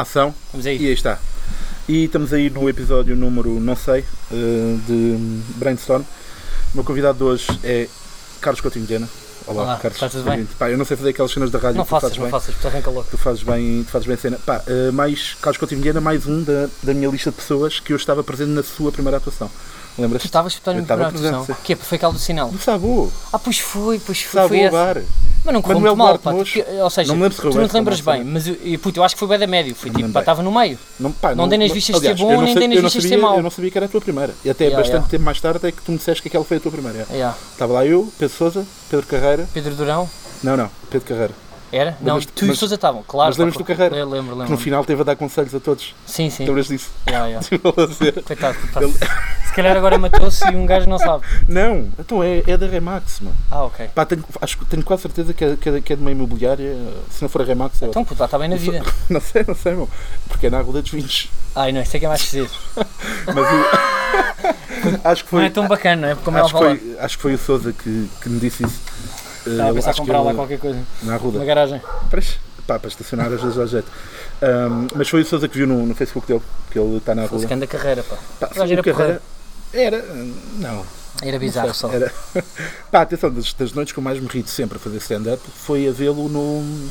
Ação. Vamos E aí. aí está. E estamos aí no episódio número, não sei, eh, de Brainstorm. O meu convidado de hoje é Carlos Coutinho Viana. Olá, Olá, Carlos. está tudo bem? Pá, eu não sei fazer aquelas cenas da rádio Não faças, não bem. faças, porque arranca logo. Tu fazes bem, tu fazes bem a cena. Pá, eh, mais Carlos Coutinho Viana, mais um da, da minha lista de pessoas que eu estava presente na sua primeira atuação. Tu Lembras-te? estavas a escutar a Eu minha estava primeira atuação. presente, Que é, foi aquela do sinal. Do Sabu. Ah, pois foi, pois foi. Sabu foi. Bar. Mas não correu muito mal, pá. Ou seja, Não se tu não te lembras não bem, mas eu, puto, eu acho que foi bem da médio. Foi Não tipo, pá, estava no meio. Não, pá, Não dei nas vistas de ser bom, não nem dei nas não vistas de ser mau. Eu não sabia que era a tua primeira. E até bastante tempo mais tarde é que tu me disseste que aquela foi a tua primeira. Estava lá eu, Pedro Sousa, Pedro Carreira. Pedro Durão, Não, não, Pedro Carreira. Era? Não, Lembras-te- tu e o mas- Sousa estavam, claro. mas lembras do Carreira? Eu lembro, Que lembro. no final teve a dar conselhos a todos. Sim, sim. Lembras disso? Yeah, yeah. Coitado. Ele- Se calhar agora matou-se e um gajo não sabe. Não, então é, é da Remax, mano. Ah, ok. Pá, tenho, acho, que- tenho quase certeza que é, que, é, que é de uma imobiliária. Se não for a Remax, é Então, puto, lá está bem na vida. Não sei, não sei, meu. Porque é na Rua dos Vinhos. Ai, não, isso é que é mais preciso. Mas eu. acho que Não foi. é tão bacana, não é? Como ela Acho que, fala. foi, acho que foi o Sousa que, que me disse isso. Estava a Eh, pensar comprar lá qualquer coisa. Na Ruda. Uma garagem. Para, pá, para estacionar às vezes ao jeito. Ahm, mas foi o Sousa que viu no, no Facebook dele, que ele está na que anda carreira, pá. Pá, gajo era o Carreira- Era, não. Era bizarro só. Era. Pá, atenção, das, das noites que eu mais me ri de sempre a fazer stand-up foi a vê-lo no.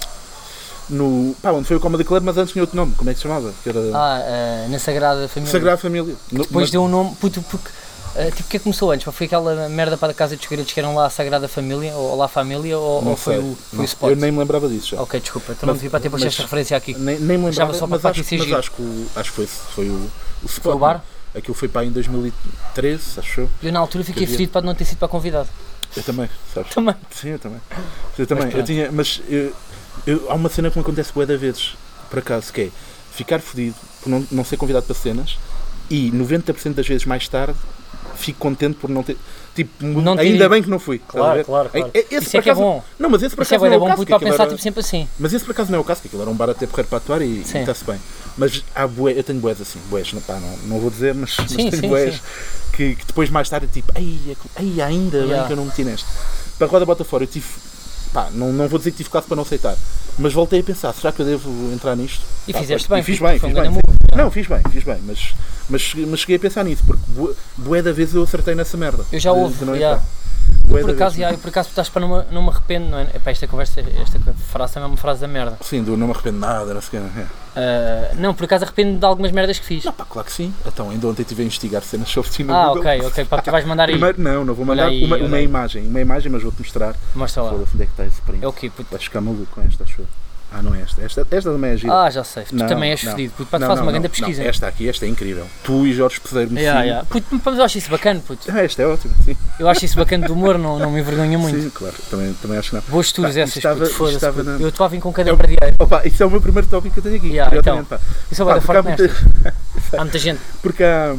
No. Pá, onde foi o Comedy Club, mas antes tinha outro nome, como é que se chamava? Que era. Ah, ah, na Sagrada Família. Sagrada Família. No- Depois mas- deu um nome, puto, porque. Ah, tipo, o que é que começou antes? Foi aquela merda para a Casa dos Segredos que eram lá a Sagrada Família, ou lá a Família, ou, não ou foi sei. o, foi Não, o Spot? Eu nem me lembrava disso já. Ok, desculpa, então não devia para ter posto esta referência aqui. Nem, nem me lembrava, só para mas, acho, mas acho que, o- acho que foi, foi o, o spot, Foi o bar? Aquilo foi para aí em 2013, acho eu. Eu na altura fiquei fedido para não ter sido para convidado. Eu também, sabes? Também. Sim, eu também. Eu também. Mas eu tinha, mas eu- eu- há uma cena que me acontece bué de vezes, por acaso, que é ficar fodido por não, não ser convidado para cenas e 90% das vezes mais tarde fico contente por não ter. Tipo, Não ainda bem que não fui. a ver? claro, É- é- esse Isso é que é bom. Não, mas esse por Isso é acaso bom, não é o bom caso, para pensar era- tipo sempre assim. Mas esse por acaso não é o caso, que aquilo era um bar até porreiro para atuar e está-se bem. Mas há bué, eu tenho bués assim, bués, não, pá, não, não vou dizer, mas, mas Sim, tenho sim, bués sim. que, que depois mais tarde tipo, ai, é ai ainda bem Yeah. que eu não meti neste. Para a Roda Bota Fora eu tive, pá, não, não vou dizer que tive quase para não aceitar, mas voltei a pensar, será que eu devo entrar nisto? E Pá, fizeste e bem, fiz bem, um fiz bem. fiz- move. Não, fiz bem, fiz bem, mas, mas, mas cheguei a pensar nisso, porque bué, da vez eu acertei nessa merda. Eu já ouvi, de Bué Por acaso, já, eu por acaso estás para não, me- não me arrependo, não é? Epá, esta conversa, esta frase é uma frase da merda. Sim, do não me arrependo de nada, não sei o quê. é. Ah, não, por acaso arrependo de algumas merdas que fiz. Não, pá, claro que sim. Então, ainda ontem estive a investigar cenas sobre ti no Ah, Google. ok, ok. Pá, tu vais mandar aí. Primeiro, não, não vou mandar aí, uma, uma imagem, uma imagem, mas vou-te mostrar. Mostra lá. Onde é que está esse print. É o quê, puto? Vais ficar maluco com esta, acho eu. Ah, não é esta. Esta, esta também é gira. Ah, já sei. Tu Não, também és não. fedido. Puto, pá, tu fazes uma grande pesquisa. não, esta aqui, esta é incrível. Tu e Jorge Peseiro no Yeah, yeah. Puto, mas eu acho isso bacana, puto. Ah, esta é ótima, sim. Eu acho isso bacana do humor, não, não me envergonha muito. Sim, claro. Também, também acho que não. Boas tours essas, estava- puto, foda-se, na- Eu estou a vir com cada É o- bardeiro. Opa, isso é o meu primeiro tópico que eu tenho aqui. Yeah, curiosamente, pá. Isso é bem porque há forte muita-. Há muita gente. Porque há.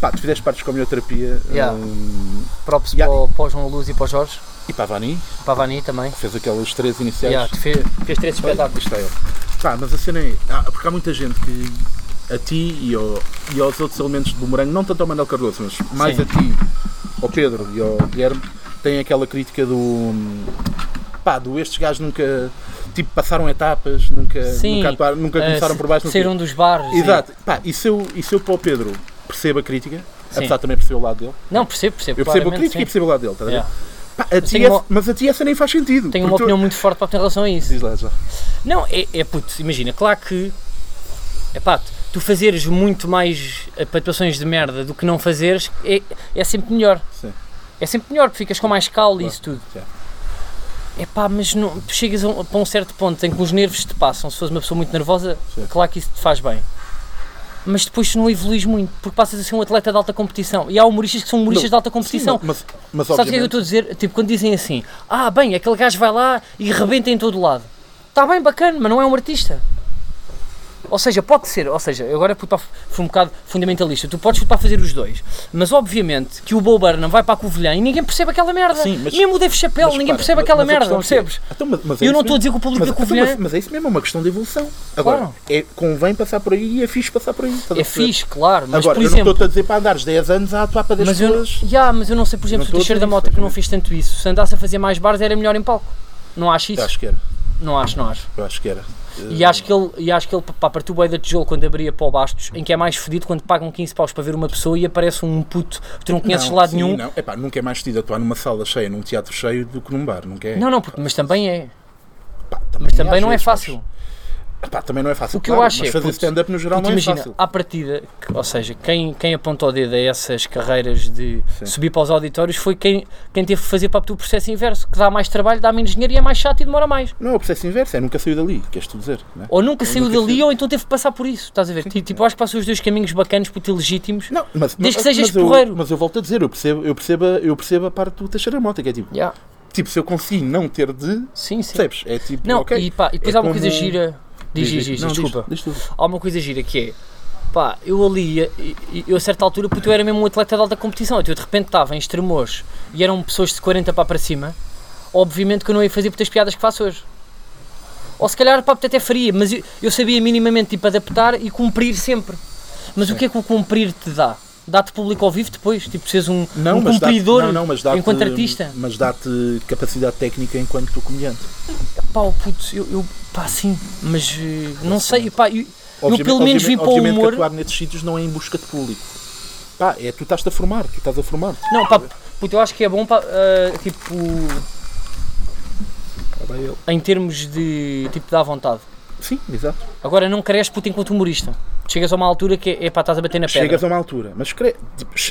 Pá, tu fizeste parte de homeoterapia. Yeah. hum, Props Yeah. para, o- para o João Luz e para o Jorge. E para a Vani, Para a Vani também. que fez aquelas três iniciais. Yeah, fez, fez três espetáculos. Isto é ele. Pá, mas a cena é. ah, porque há muita gente que a ti e, ao- e aos outros elementos do Morango, não tanto ao Manuel Cardoso, mas mais Sim. a ti, ao Pedro e ao Guilherme, têm aquela crítica do. pá, do estes gajos nunca. Tipo, passaram etapas, nunca, Sim. nunca, atuaram, nunca Ah, começaram por baixo. Saíram dos bares. e- Exato. Pá, e se eu, e se eu para o Pedro percebo a crítica, Sim. apesar de também perceber o lado dele, Não, percebo, percebo. eu percebo a crítica e sim. percebo o lado dele, estás a ver? Pá, a ti tenho essa- uma- Mas a ti essa nem faz sentido. Tenho uma porque tu- opinião muito forte para em relação a isso. Diz lá, já. Não, é, é puto, imagina, claro que. É pá, tu fazeres muito mais atuações de merda do que não fazeres é, é sempre melhor. Sim. É sempre melhor, porque ficas com mais calma e Claro. isso tudo. Sim. É pá, mas não, tu chegas a um, para um certo ponto em que os nervos te passam. Se fores uma pessoa muito nervosa, Sim. claro que isso te faz bem. Mas depois tu não evoluís muito, porque passas a ser um atleta de alta competição. E há humoristas que são humoristas Não, de alta competição. Sim, mas, mas Sabes o que é que eu estou a dizer? Tipo, quando dizem assim, ah, bem, aquele gajo vai lá e rebenta em todo lado. Está bem, bacana, mas não é um artista. Ou seja, pode ser, ou seja, eu agora fui, para, fui um bocado fundamentalista, tu podes para fazer os dois, mas obviamente que o Bo Burnham vai para a Covilhã e ninguém percebe aquela merda. Sim, mas- Mesmo o Dave Mas ninguém percebe mas- aquela mas a merda, questão é que- percebes? Então, mas- mas é Eu não estou a dizer que o público mas, da então, Covilhã mas, mas é isso mesmo, é uma questão de evolução. Agora, Claro. é, convém passar por aí e é fixe passar por aí. é fixe, claro, mas Agora, por eu exemplo, não estou a dizer para andares 10 anos a atuar para 10 mas eu, pessoas. yeah, mas eu não sei, por exemplo, Não se o Teixeira da Mota que não fez tanto isso, se andasse a fazer mais bares era melhor em palco. Não acho isso? Acho que era. Não acho, não acho. Eu acho que era. E acho que ele, e acho que ele pá, partiu bem da tijolo quando abria para o Bastos, em que é mais fedido quando pagam 15 paus para ver uma pessoa e aparece um puto que tu não conheces de lado sim, nenhum. Não. Epá, nunca é mais fedido atuar numa sala cheia, num teatro cheio, do que num bar, nunca é? Não, não, puto, mas também é. Pá, Mas também não é fácil. mas- Epá, também não é fácil. O que eu claro, acho mas é, fazer stand-up no geral não é imagina, fácil. à partida, ou seja, quem, quem apontou o dedo a essas carreiras de Sim. subir para os auditórios foi quem, quem teve que fazer para o processo inverso, que dá mais trabalho, dá menos dinheiro e é mais chato e demora mais. Não, é o processo inverso, é nunca saiu dali, queres tu dizer, é? Ou nunca Ou saiu nunca dali saiu. ou então teve que passar por isso, estás a ver? Tipo, tipo, eu acho que passam os dois caminhos bacanos, puto, legítimos. Não, mas, Desde mas, que sejas mas eu, porreiro. mas eu volto a dizer, eu percebo, eu percebo, a- eu percebo a parte do Teixeira Mota, que é tipo, Yeah. tipo, se eu consigo não ter de, Sim, sim. percebes? É tipo, Não, ok. e, pá, e depois É há uma como- coisa gira. Diz, diz, diz, Não, desculpa. Diz, diz tudo. Há uma coisa gira que é. Pá, eu ali, eu a certa altura, porque eu era mesmo um atleta de alta competição, então eu de repente estava em extremos e eram pessoas de 40 para para cima, obviamente que eu não ia fazer muitas piadas que faço hoje. Ou se calhar, pá, até faria, mas eu, eu sabia minimamente tipo, adaptar e cumprir sempre. Mas o que é que o cumprir te dá? Dá-te público ao vivo depois? Tipo, seres um, Não, um dá cumpridor não, não, dá enquanto artista? Mas dá-te capacidade técnica enquanto comediante. Pá, oh, putz, eu, eu pá, sim, mas eh, não sei, pá, eu, eu pelo menos vim para o humor. que atuar nesses sítios não é em busca de público. Pá, é tu estás-te a formar, tu estás a formar. Não, pá, puto, eu acho que é bom, pá, eh, tipo, em termos de, tipo, dar vontade. Sim, exato. Agora não cresces puto enquanto humorista. Chegas a uma altura que é, é pá, estás a bater na pedra. Chegas a uma altura, mas, cre-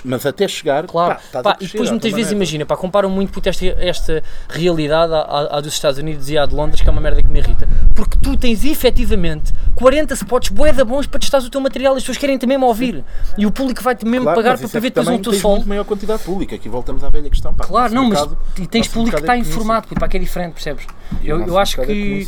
mas até chegar, Claro, pá, Pá, e depois muitas vezes imagina, pá, comparam muito puto, esta, esta realidade à, à- dos Estados Unidos e à de Londres, que é uma merda que me irrita. Porque tu tens efetivamente 40 spots boeda bons para testar o teu material e as pessoas querem-te mesmo ouvir. E o público vai-te mesmo Claro, pagar mas para é ver depois também um teu sol. muito maior quantidade pública. Aqui voltamos à velha questão. Pá, Claro, não, mas mercado- e tens público que mercado está é informado, puto, pá, que é diferente, percebes? Eu, eu acho é que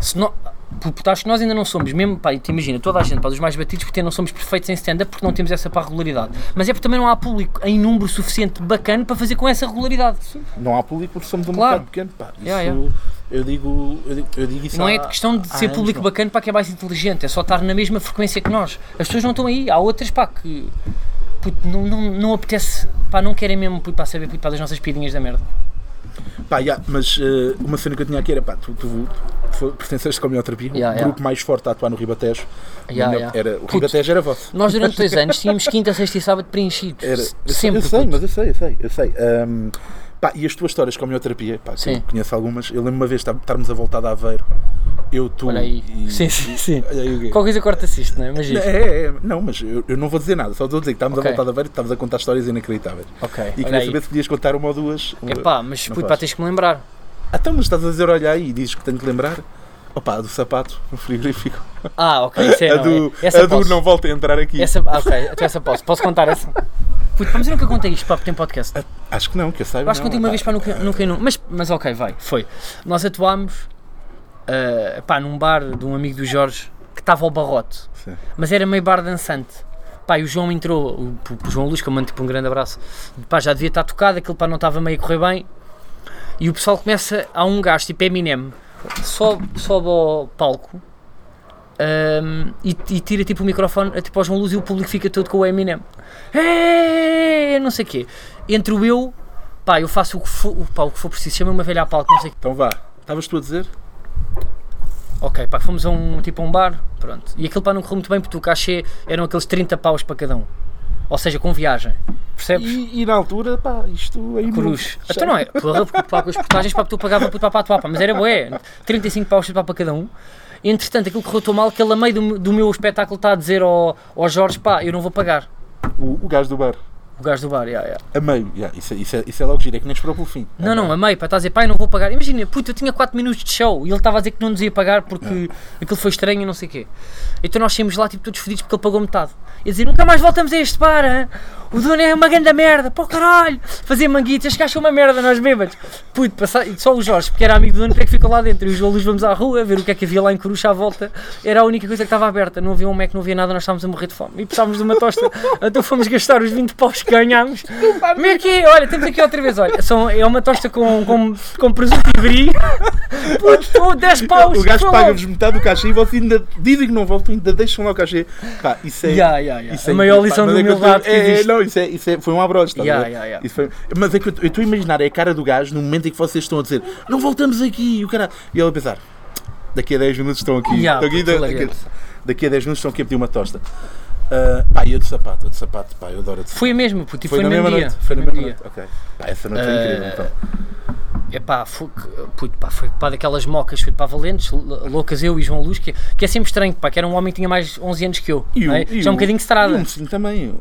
se não, puto, acho que nós ainda não somos, mesmo, pá, te imagina, toda a gente, pá, dos mais batidos, porque não somos perfeitos em stand-up porque não temos essa pá, regularidade. Mas é porque também não há público em número suficiente bacana para fazer com essa regularidade. Não há público porque somos um Claro. mercado pequeno. Pá, isso, Yeah, yeah. Eu, digo, eu, digo, eu digo isso Não há- é questão de ser público não. bacana para que é mais inteligente, é só estar na mesma frequência que nós. As pessoas não estão aí, há outras pá que puto, não, não, não apetece, pá, não querem mesmo puto, pá, saber puto, pá, das nossas piadinhas da merda. Pá, yeah, mas eh, uma cena que eu tinha aqui era, pá, tu, tu, tu pertenceste com a terapia, Yeah, o yeah. grupo mais forte a atuar no Ribatejo. Yeah. Era, o Puto, Ribatejo era vosso. Nós durante dois anos tínhamos quinta, sexta e sábado preenchidos. Era, sempre. eu sei, puto. mas eu sei, eu sei, eu sei. Ahm, pá, e as tuas histórias com a homeoterapia, pá, que eu conheço algumas, eu lembro uma vez estar- estarmos a voltar de Aveiro, eu, tu Olha aí. e... Sim, sim, sim. Aí? Qualquer coisa corta-se isto, não é? Mas É, é, é, não, mas eu, eu não vou dizer nada, só estou a dizer que estávamos Ok. a voltar de Aveiro e estávamos a contar histórias inacreditáveis. Ok, E queria saber se podias contar uma ou duas. Uma... Epá, mas Não puto, pá, tens que me lembrar. Ah, então, mas estás a dizer olha aí e dizes que tenho que lembrar? Opa, a do sapato no frigorífico. Ah, ok, isso é, a não, do, é. Essa a do não volta a entrar aqui. Essa, ah, ok, então essa posso. Posso contar essa? Puto, mas eu nunca contei isto, pá, porque tem podcast. Acho que não, que eu saiba. Acho que não, contei uma pá. vez, pá, nunca, nunca, nunca. Mas, mas ok, vai, foi. Nós atuámos, ah, pá, num bar de um amigo do Jorge que estava ao barrote. Sim. mas era meio bar dançante. Pá, e o João entrou, o, o João Luz, que eu mando tipo um grande abraço, pá, já devia estar tocado, aquilo pá, não estava meio a correr bem. E o pessoal começa, há um gajo tipo Eminem, sobe, sobe ao palco ahm, e, e tira tipo o microfone a, tipo, ao João Luz e o público fica todo com o Eminem. É, não sei o quê. Entro eu, pá, eu faço o que for, o, pá, o que for preciso, chama uma velha a palco, não sei o quê. Então vá, estavas tu a dizer? Ok, pá, fomos a um, tipo a um bar, pronto. E aquilo pá não correu muito bem porque o cachê eram aqueles 30 paus para cada um. Ou seja, com viagem. Percebes? E, e na altura, pá, isto aí. Cruz. Então não é, porra, porque pá, com as portagens pá, tu pagava puto, pá, para atuar, pá, mas era bué, 35 paus pá, para cada um. Entretanto, aquilo correu tão mal que ele a meio do, do meu espetáculo está a dizer ao, ao Jorge, pá, eu não vou pagar. O, o gajo do bar. O gajo do bar, yeah, yeah. A meio. Yeah, isso, é- isso, é, isso é logo giro, é que nem esperou pelo fim. Não, não, a meio, pá, está a dizer, pai, não vou pagar. Imagina, puta, eu tinha 4 minutos de show e ele estava a dizer que não nos ia pagar porque aquilo foi estranho e não sei o quê. Então nós saímos lá, tipo, todos fodidos porque ele pagou metade. E a dizer, nunca mais voltamos a este bar, hã? O dono é uma grande merda, pô caralho, fazer manguitas, que acham uma merda, nós bêbados. Puto, passar, só o Jorge, porque era amigo do dono, que é que ficou lá dentro. E os Luz vamos à rua, ver o que é que havia lá em Corucha à volta. Era a única coisa que estava aberta, não havia um Mac, não havia nada, nós estávamos a morrer de fome. E precisávamos de uma tosta, então fomos gastar os 20 paus que ganhámos. Como é que é? Olha, temos aqui outra vez, olha, são, é uma tosta com, com, com presunto e brie. Puto, pô, 10 paus. O gajo paga-vos metade do cachê e vocês ainda dizem que não voltam, ainda deixam lá o cachê. Pá, isso é. Yeah, yeah, yeah. isso A é maior incrível. lição Pá, de mas é que humildade que é, existe. Não, isso, é, isso é, foi um abrocho, estás a Yeah, yeah, yeah. Foi- mas é que eu estou a imaginar, é a cara do gajo no momento em que vocês estão a dizer não voltamos aqui, e o cara. E ele a pensar, Daqui a 10 minutos estão aqui. Yeah, daqui, puto, daqui- daqui a 10 minutos estão aqui a pedir uma tosta. Ah, pá, e eu de sapato, eu de sapato, pá, eu adoro de sapato. Foi a mesma, puto, e foi, na no mesma mesmo dia. noite. Foi na mesma mesmo noite. Ok. Pá, essa noite foi Ah, incrível. Então. Epá, foi, puto, pá, foi pá, daquelas mocas, foi para Valentes, loucas eu e João Luz, que, que é sempre estranho, pá, que era um homem que tinha mais 11 anos que eu. E o- não é? e Já é um o- bocadinho de estrada. um mocinho também. Um,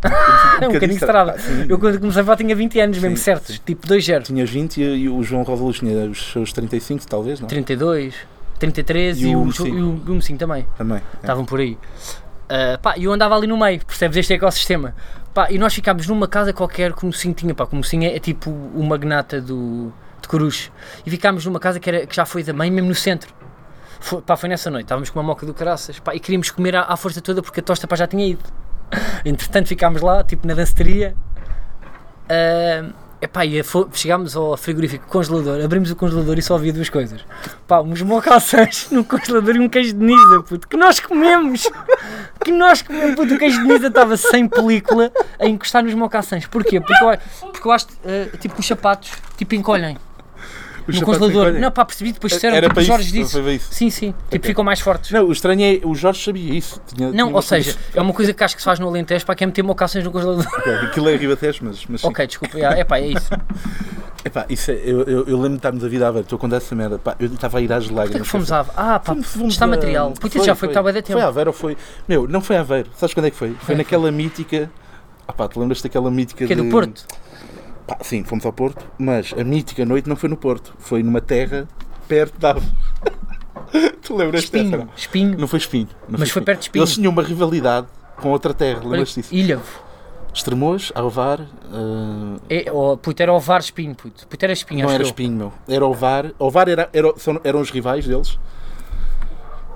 É um bocadinho de estrada. Pá, sim. Eu quando comecei a tinha 20 anos mesmo, Sim, certos, sim. tipo 2-0. Tinhas 20 e, e o João Rosa Luz tinha os seus 35, talvez, não? 32, 33 e, E o o, o, o também. Também. é. Estavam por aí. Ah, pá, e eu andava ali no meio, percebes este ecossistema. Pá, e nós ficámos numa casa qualquer que o mocinho tinha, pá, que o mocinho é, é tipo o magnata do, de Coruche. E ficámos numa casa que, era, que já foi da mãe, mesmo no centro. Foi, pá, foi nessa noite, estávamos com uma moca do caraças, pá, e queríamos comer à, à força toda porque a tosta pá, já tinha ido. Entretanto ficámos lá, tipo na danceteria. Ah, epá, e chegámos ao frigorífico congelador, abrimos o congelador e só havia duas coisas. Pá, uns mocaçãs no congelador e um queijo de Nisa, puto, que nós comemos! Que nós comemos, puto, o queijo de Nisa estava sem película a encostar nos mocaçãs. Porquê? Porque eu, porque eu acho, ah, tipo, os sapatos, tipo, encolhem no congelador. Não, pá, percebi, depois disseram, Era tipo, para o Jorge isso, disse. foi isso. Sim, sim, tipo, Ok. ficam mais fortes. Não, o estranho é, o Jorge sabia isso. Tinha, Não, tinha ou seja, é uma coisa que acho que se faz no Alentejo, para que é meter mocações no congelador. Ok, Aquilo é Ribatejo, mas, mas ok, desculpa, é pá, é isso. Epá, isso é, eu, eu, eu lembro de estarmos a vida a ver, estou a contar essa merda. Pá, eu estava a ir às Porquê lágrimas. que fomos a Ah, pá, Fomos- fomos está a- material. Puta, isso já foi que estava a dar tempo. Foi a Aveiro ou foi. Meu, não foi a Aveiro. Sabes quando é que foi? Foi Foi, naquela mítica. Ah pá, te lembras daquela mítica Que é de... do Porto. Pá, sim, fomos ao Porto, mas a mítica noite não foi no Porto, foi numa terra perto da. tu lembras dessa? Espinho. não? Espinho. Não foi Espinho. não Mas foi perto de Espinho. Eles tinham uma rivalidade com outra terra, lembras disso? Ilhavo. Estremoz, Alvar. ah, É, oh, puto, era Ovar Espinho, puto. Puto, era Espinho, não era eu. Espinho, meu. Era Ovar. Ovar era, era, são- eram os rivais deles.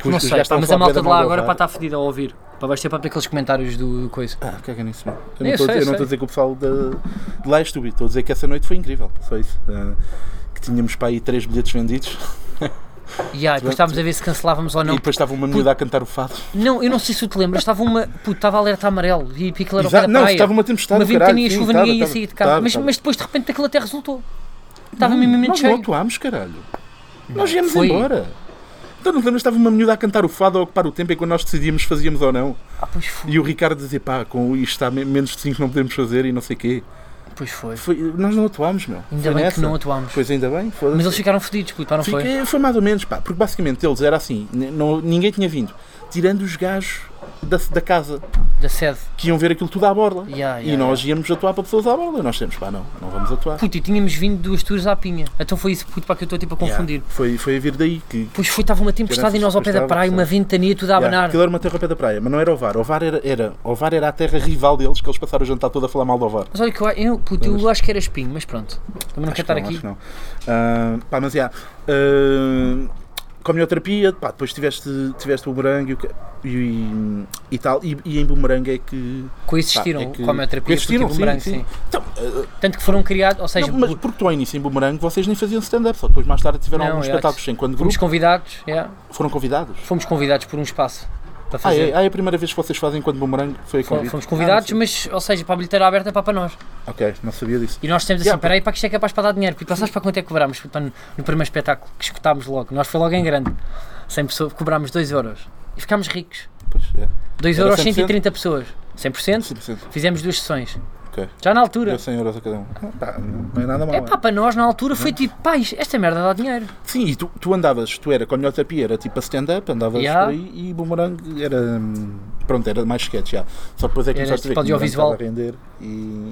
Não sei, mas a malta de lá agora para estar fedida a ouvir. Para vais ter para aqueles comentários do, do coisa. Ah, caga nisso, meu. Eu não estou a dizer- eu não sei. estou a dizer que o pessoal de, de lá é estúpido, estou a dizer que essa noite foi incrível. Só isso. Ah, que tínhamos para aí três bilhetes vendidos E ah, depois estávamos a ver se cancelávamos ou e não. depois estava uma miúda a cantar o fado. Não, eu não sei se tu te lembras, estava uma. Puto, estava alerta amarelo e aquilo era o não, praia. estava uma tempestade. Uma ventania e chuva, ninguém ia sair de casa. Mas, mas depois de repente aquilo até resultou. Estava Não, mesmo mesmo Nós não cheio. atuámos, caralho. Nós viemos foi. embora. Então não te lembras, estava uma miúda a cantar o fado a ocupar o tempo enquanto nós decidíamos se fazíamos ou não. Ah, pois foi. E o Ricardo dizia, pá, com isto está me- menos de 5 não podemos fazer e não sei o quê. Pois foi. Foi, nós não atuámos, meu. Ainda Foi bem nessa. que não atuámos. Pois ainda bem. Mas eles ficaram fodidos, puto, pá, não foi? Fica- foi mais ou menos, pá, porque basicamente eles era assim, não, ninguém tinha vindo, tirando os gajos da, da casa, Da sede. que iam ver aquilo tudo à borla. Ya, e ya, nós íamos atuar para pessoas à borla. Nós temos, pá, não, não vamos atuar. Puto, e tínhamos vindo duas tours à pinha. Então foi isso, puto, para que eu estou tipo a confundir. Foi, foi a vir daí que. Pois foi, estava uma tempestade e nós ao pé da praia, uma ventania, tudo a abanar. aquilo era uma terra ao pé da praia, mas não era o VAR. O VAR era, era, o VAR era a terra rival deles, que eles passaram o jantar todo a falar mal do VAR. Mas olha que eu, eu, puto, eu acho que era espinho, mas pronto. Também não Acho quero estar não, aqui. acho não. Ah, pá, mas já. Uh, Comioterapia, pá, depois tiveste, tiveste o bumerangue e, e, e tal. E, e em bumerangue é que. Coexistiram pá, é que- com a terapia coexistiram, e bumerangue, sim, sim. Então, ah, Tanto que foram criados, ou seja, não, mas porque tu ao início em bumerangue vocês nem faziam stand-up, só depois mais tarde tiveram Não, alguns é, espetáculos enquanto fomos grupo. convidados, yeah, Foram convidados. fomos convidados por um espaço para Ah, fazer. é, ah, é a primeira vez que vocês fazem enquanto bumerangue foi convite. Fomos convidados, Ah, mas, ou seja, para a bilheteira aberta é para para nós. Ok, não sabia disso. E nós temos assim, Yeah, espera aí, para que isto é capaz para dar dinheiro. Porque sabes para quanto é que cobrámos no, no primeiro espetáculo que escutámos logo? Nós foi logo em grande. 100 pessoas, cobrámos 2 euros. E ficámos ricos. Pois, é. 2 Era euros, 100%? 130 pessoas. 100%? 100%. Fizemos duas sessões. Ok. Já na altura. Deu 100 euros a cada um. Não é nada mal. É pá, para nós na altura foi tipo, pá, esta merda dá dinheiro. Sim, e tu, tu andavas, tu era conhoterapia, era tipo a stand-up, andavas Yeah. por aí e bumerangue era. hum, Pronto, era mais sketch, já. Só depois é que Era começaste a ver tipo que o bumerangue audiovisual. estava a render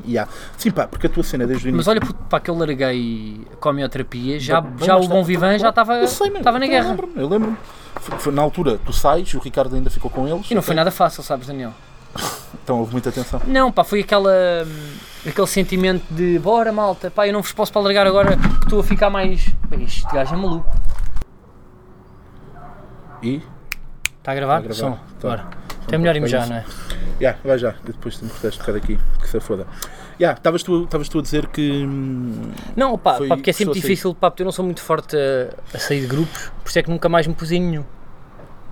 e. e. Sim, pá, porque a tua cena desde o início. Mas olha, puto, pá, que eu larguei a homeoterapia, já, já mas o Bom tá- Vivan já estava Eu sei, meu, estava na eu guerra. lembro-me, Eu lembro-me. Foi, foi na altura, tu sais, o Ricardo ainda ficou com eles. E não foi nada fácil, sabes, Daniel? Então houve muita tensão. Não, pá, foi aquela, aquele sentimento de bora malta, pá, eu não vos posso para largar agora porque estou a ficar mais. Bem, este gajo é maluco. E. Está a gravar? Está a gravar. Som. Tá. Bora. Então é melhor irmos já, isso. não é? Já, vai já, e depois tu me puderes tocar aqui, que se foda. Já, estavas tu, estavas tu a dizer que. hum, Não, pá, Foi- pá, porque é sempre difícil, pá, porque eu não sou muito forte a, a sair de grupos, por isso é que nunca mais me pus em nenhum.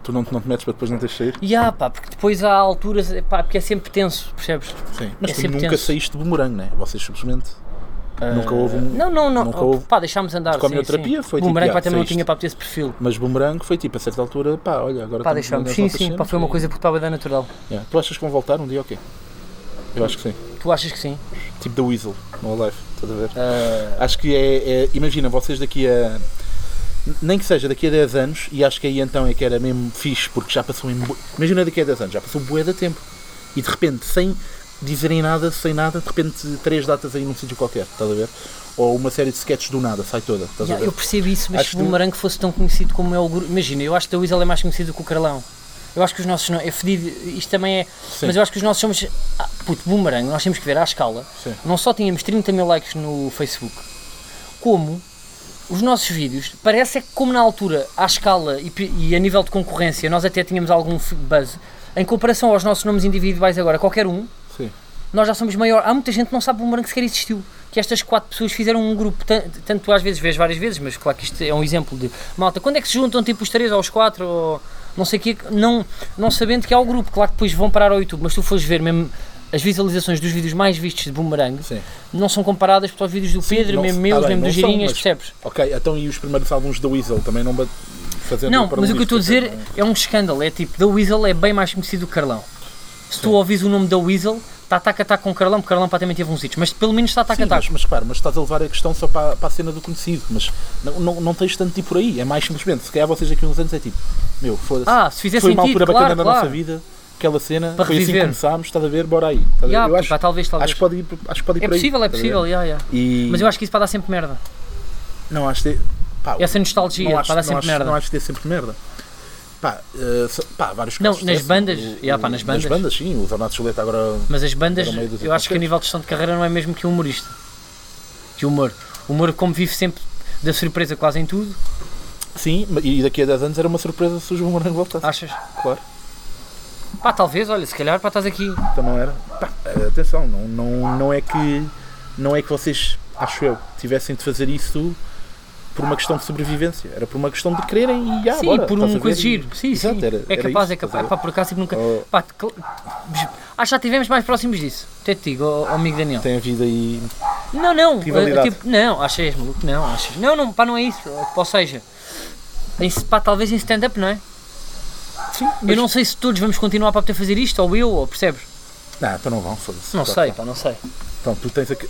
Tu não, não te metes para depois não de sair? E há, pá, porque depois há alturas, pá, porque é sempre tenso, percebes? Sim. Mas É tu nunca tenso. saíste de bumerangue, não é? Vocês simplesmente. Nunca houve um. Não, não, não. Nunca houve. pá, deixámos andar. Com a sim. foi o tipo, Boomerang "Ya, pá, também não tinha isto." para ter esse perfil. Mas boomerang foi tipo, a certa altura, pá, olha, agora Pá, deixámos. Sim, sim, pá, foi uma coisa que estava da natural. Yeah. Tu achas que vão voltar um dia ou quê? Eu acho que sim. Tu achas que sim? Tipo da Weasel, no Alive, estás a ver? Ah, Acho que é, é- Imagina, vocês daqui a. Nem que seja daqui a 10 anos, e acho que aí então é que era mesmo fixe, porque já passou em. bu- Imagina daqui a 10 anos, já passou bué de tempo. E de repente, sem dizerem nada, sem nada, de repente, três datas aí num sítio qualquer, estás a ver? Ou uma série de sketches do nada, sai toda, estás a yeah, ver? eu percebo isso, mas Acho se o que- Boomerang fosse tão conhecido como é o grupo. Imagina, eu acho que o Weasel é mais conhecido que o Carlão. Eu acho que os nossos não. É fedido, isto também é. Sim. Mas eu acho que os nossos somos. Ah, puto, Boomerang, nós temos que ver à escala. Sim. Não só tínhamos 30 mil likes no Facebook, como os nossos vídeos, parece é que como na altura, à escala e, e a nível de concorrência, nós até tínhamos algum buzz, em comparação aos nossos nomes individuais agora, qualquer um, Sim. nós já somos maior. Há muita gente que não sabe o Boomerang sequer existiu. Que estas quatro pessoas fizeram um grupo, tan- tanto tu às vezes vês várias vezes, mas claro que isto é um exemplo de malta, quando é que se juntam tipo os três ou os quatro ou não sei o quê, não, não sabendo que há o grupo, claro que depois vão parar ao YouTube, mas tu fores ver mesmo as visualizações dos vídeos mais vistos de Boomerang Sim. não são comparadas para os vídeos do Sim, Pedro, não mesmo meus, tá bem, mesmo são, Girinhas, mas- percebes? Ok, então e os primeiros álbuns da Weasel também não fazendo Não, mas o que eu estou a dizer é um escândalo. É tipo, The Weasel é bem mais conhecido do que Carlão. Se tu ouvis o nome da Weasel, está tac a tac com o Carlão, porque Carlão pá, também teve uns hits, mas pelo menos está a Sim, tac. mas, mas repara, mas estás a levar a questão só para, para a cena do conhecido, mas não, não, não tens tanto tipo por aí, é mais simplesmente, se calhar vocês daqui a uns anos é tipo, meu, foda-se, Ah, se fizer foi uma sentido, altura bacana claro, da claro. nossa vida, aquela cena, Para foi assim que começámos, estás a ver, bora aí. Ya, eu acho, pá, talvez, talvez. acho que pode ir, acho que pode ir é por aí, possível, é estás a ver? possível, ya, ya. E mas eu acho que isso vai dar sempre merda. não acho que pá, Essa nostalgia acho, vai dar sempre acho, merda. Não acho que dê sempre merda. Pá, so- pá, vários Não, nas bandas, O- ya, pá, nas bandas. Nas bandas, sim, o Renato Chuleta agora Mas as bandas, eu acho que a nível de gestão de carreira não é mesmo que o humorista. Que o humor. O humor, como vive sempre da surpresa quase em tudo, Sim, e daqui a 10 anos era uma surpresa se o João Morango voltasse. achas? Claro, Pá, talvez, olha, se calhar, pá, estás aqui. então não era. Pá, atenção, não, não, não, é que, não é que vocês, acho eu, tivessem de fazer isso por uma questão de sobrevivência. Era por uma questão de quererem e ah, sim, bora, por a um coisa giro. Sim, Exato, sim. era- é capaz, isso, é capaz. a? Pá, por acaso tipo, nunca. Oh, Pá, que já estivemos mais próximos disso. Até te digo, ó, ó, amigo Daniel. tem havido aí. Não, não. Rivalidade. tipo, não, achas maluco? Não, achas. Não, não, pá, não é isso. Ou seja, em, pá, talvez em stand-up, não é? Sim, Eu não sei se todos vamos continuar para poder fazer isto, ou eu, ou percebes? Não, então não vão, foda-se. Não Claro sei, pá, não sei. Então, tu tens aqui,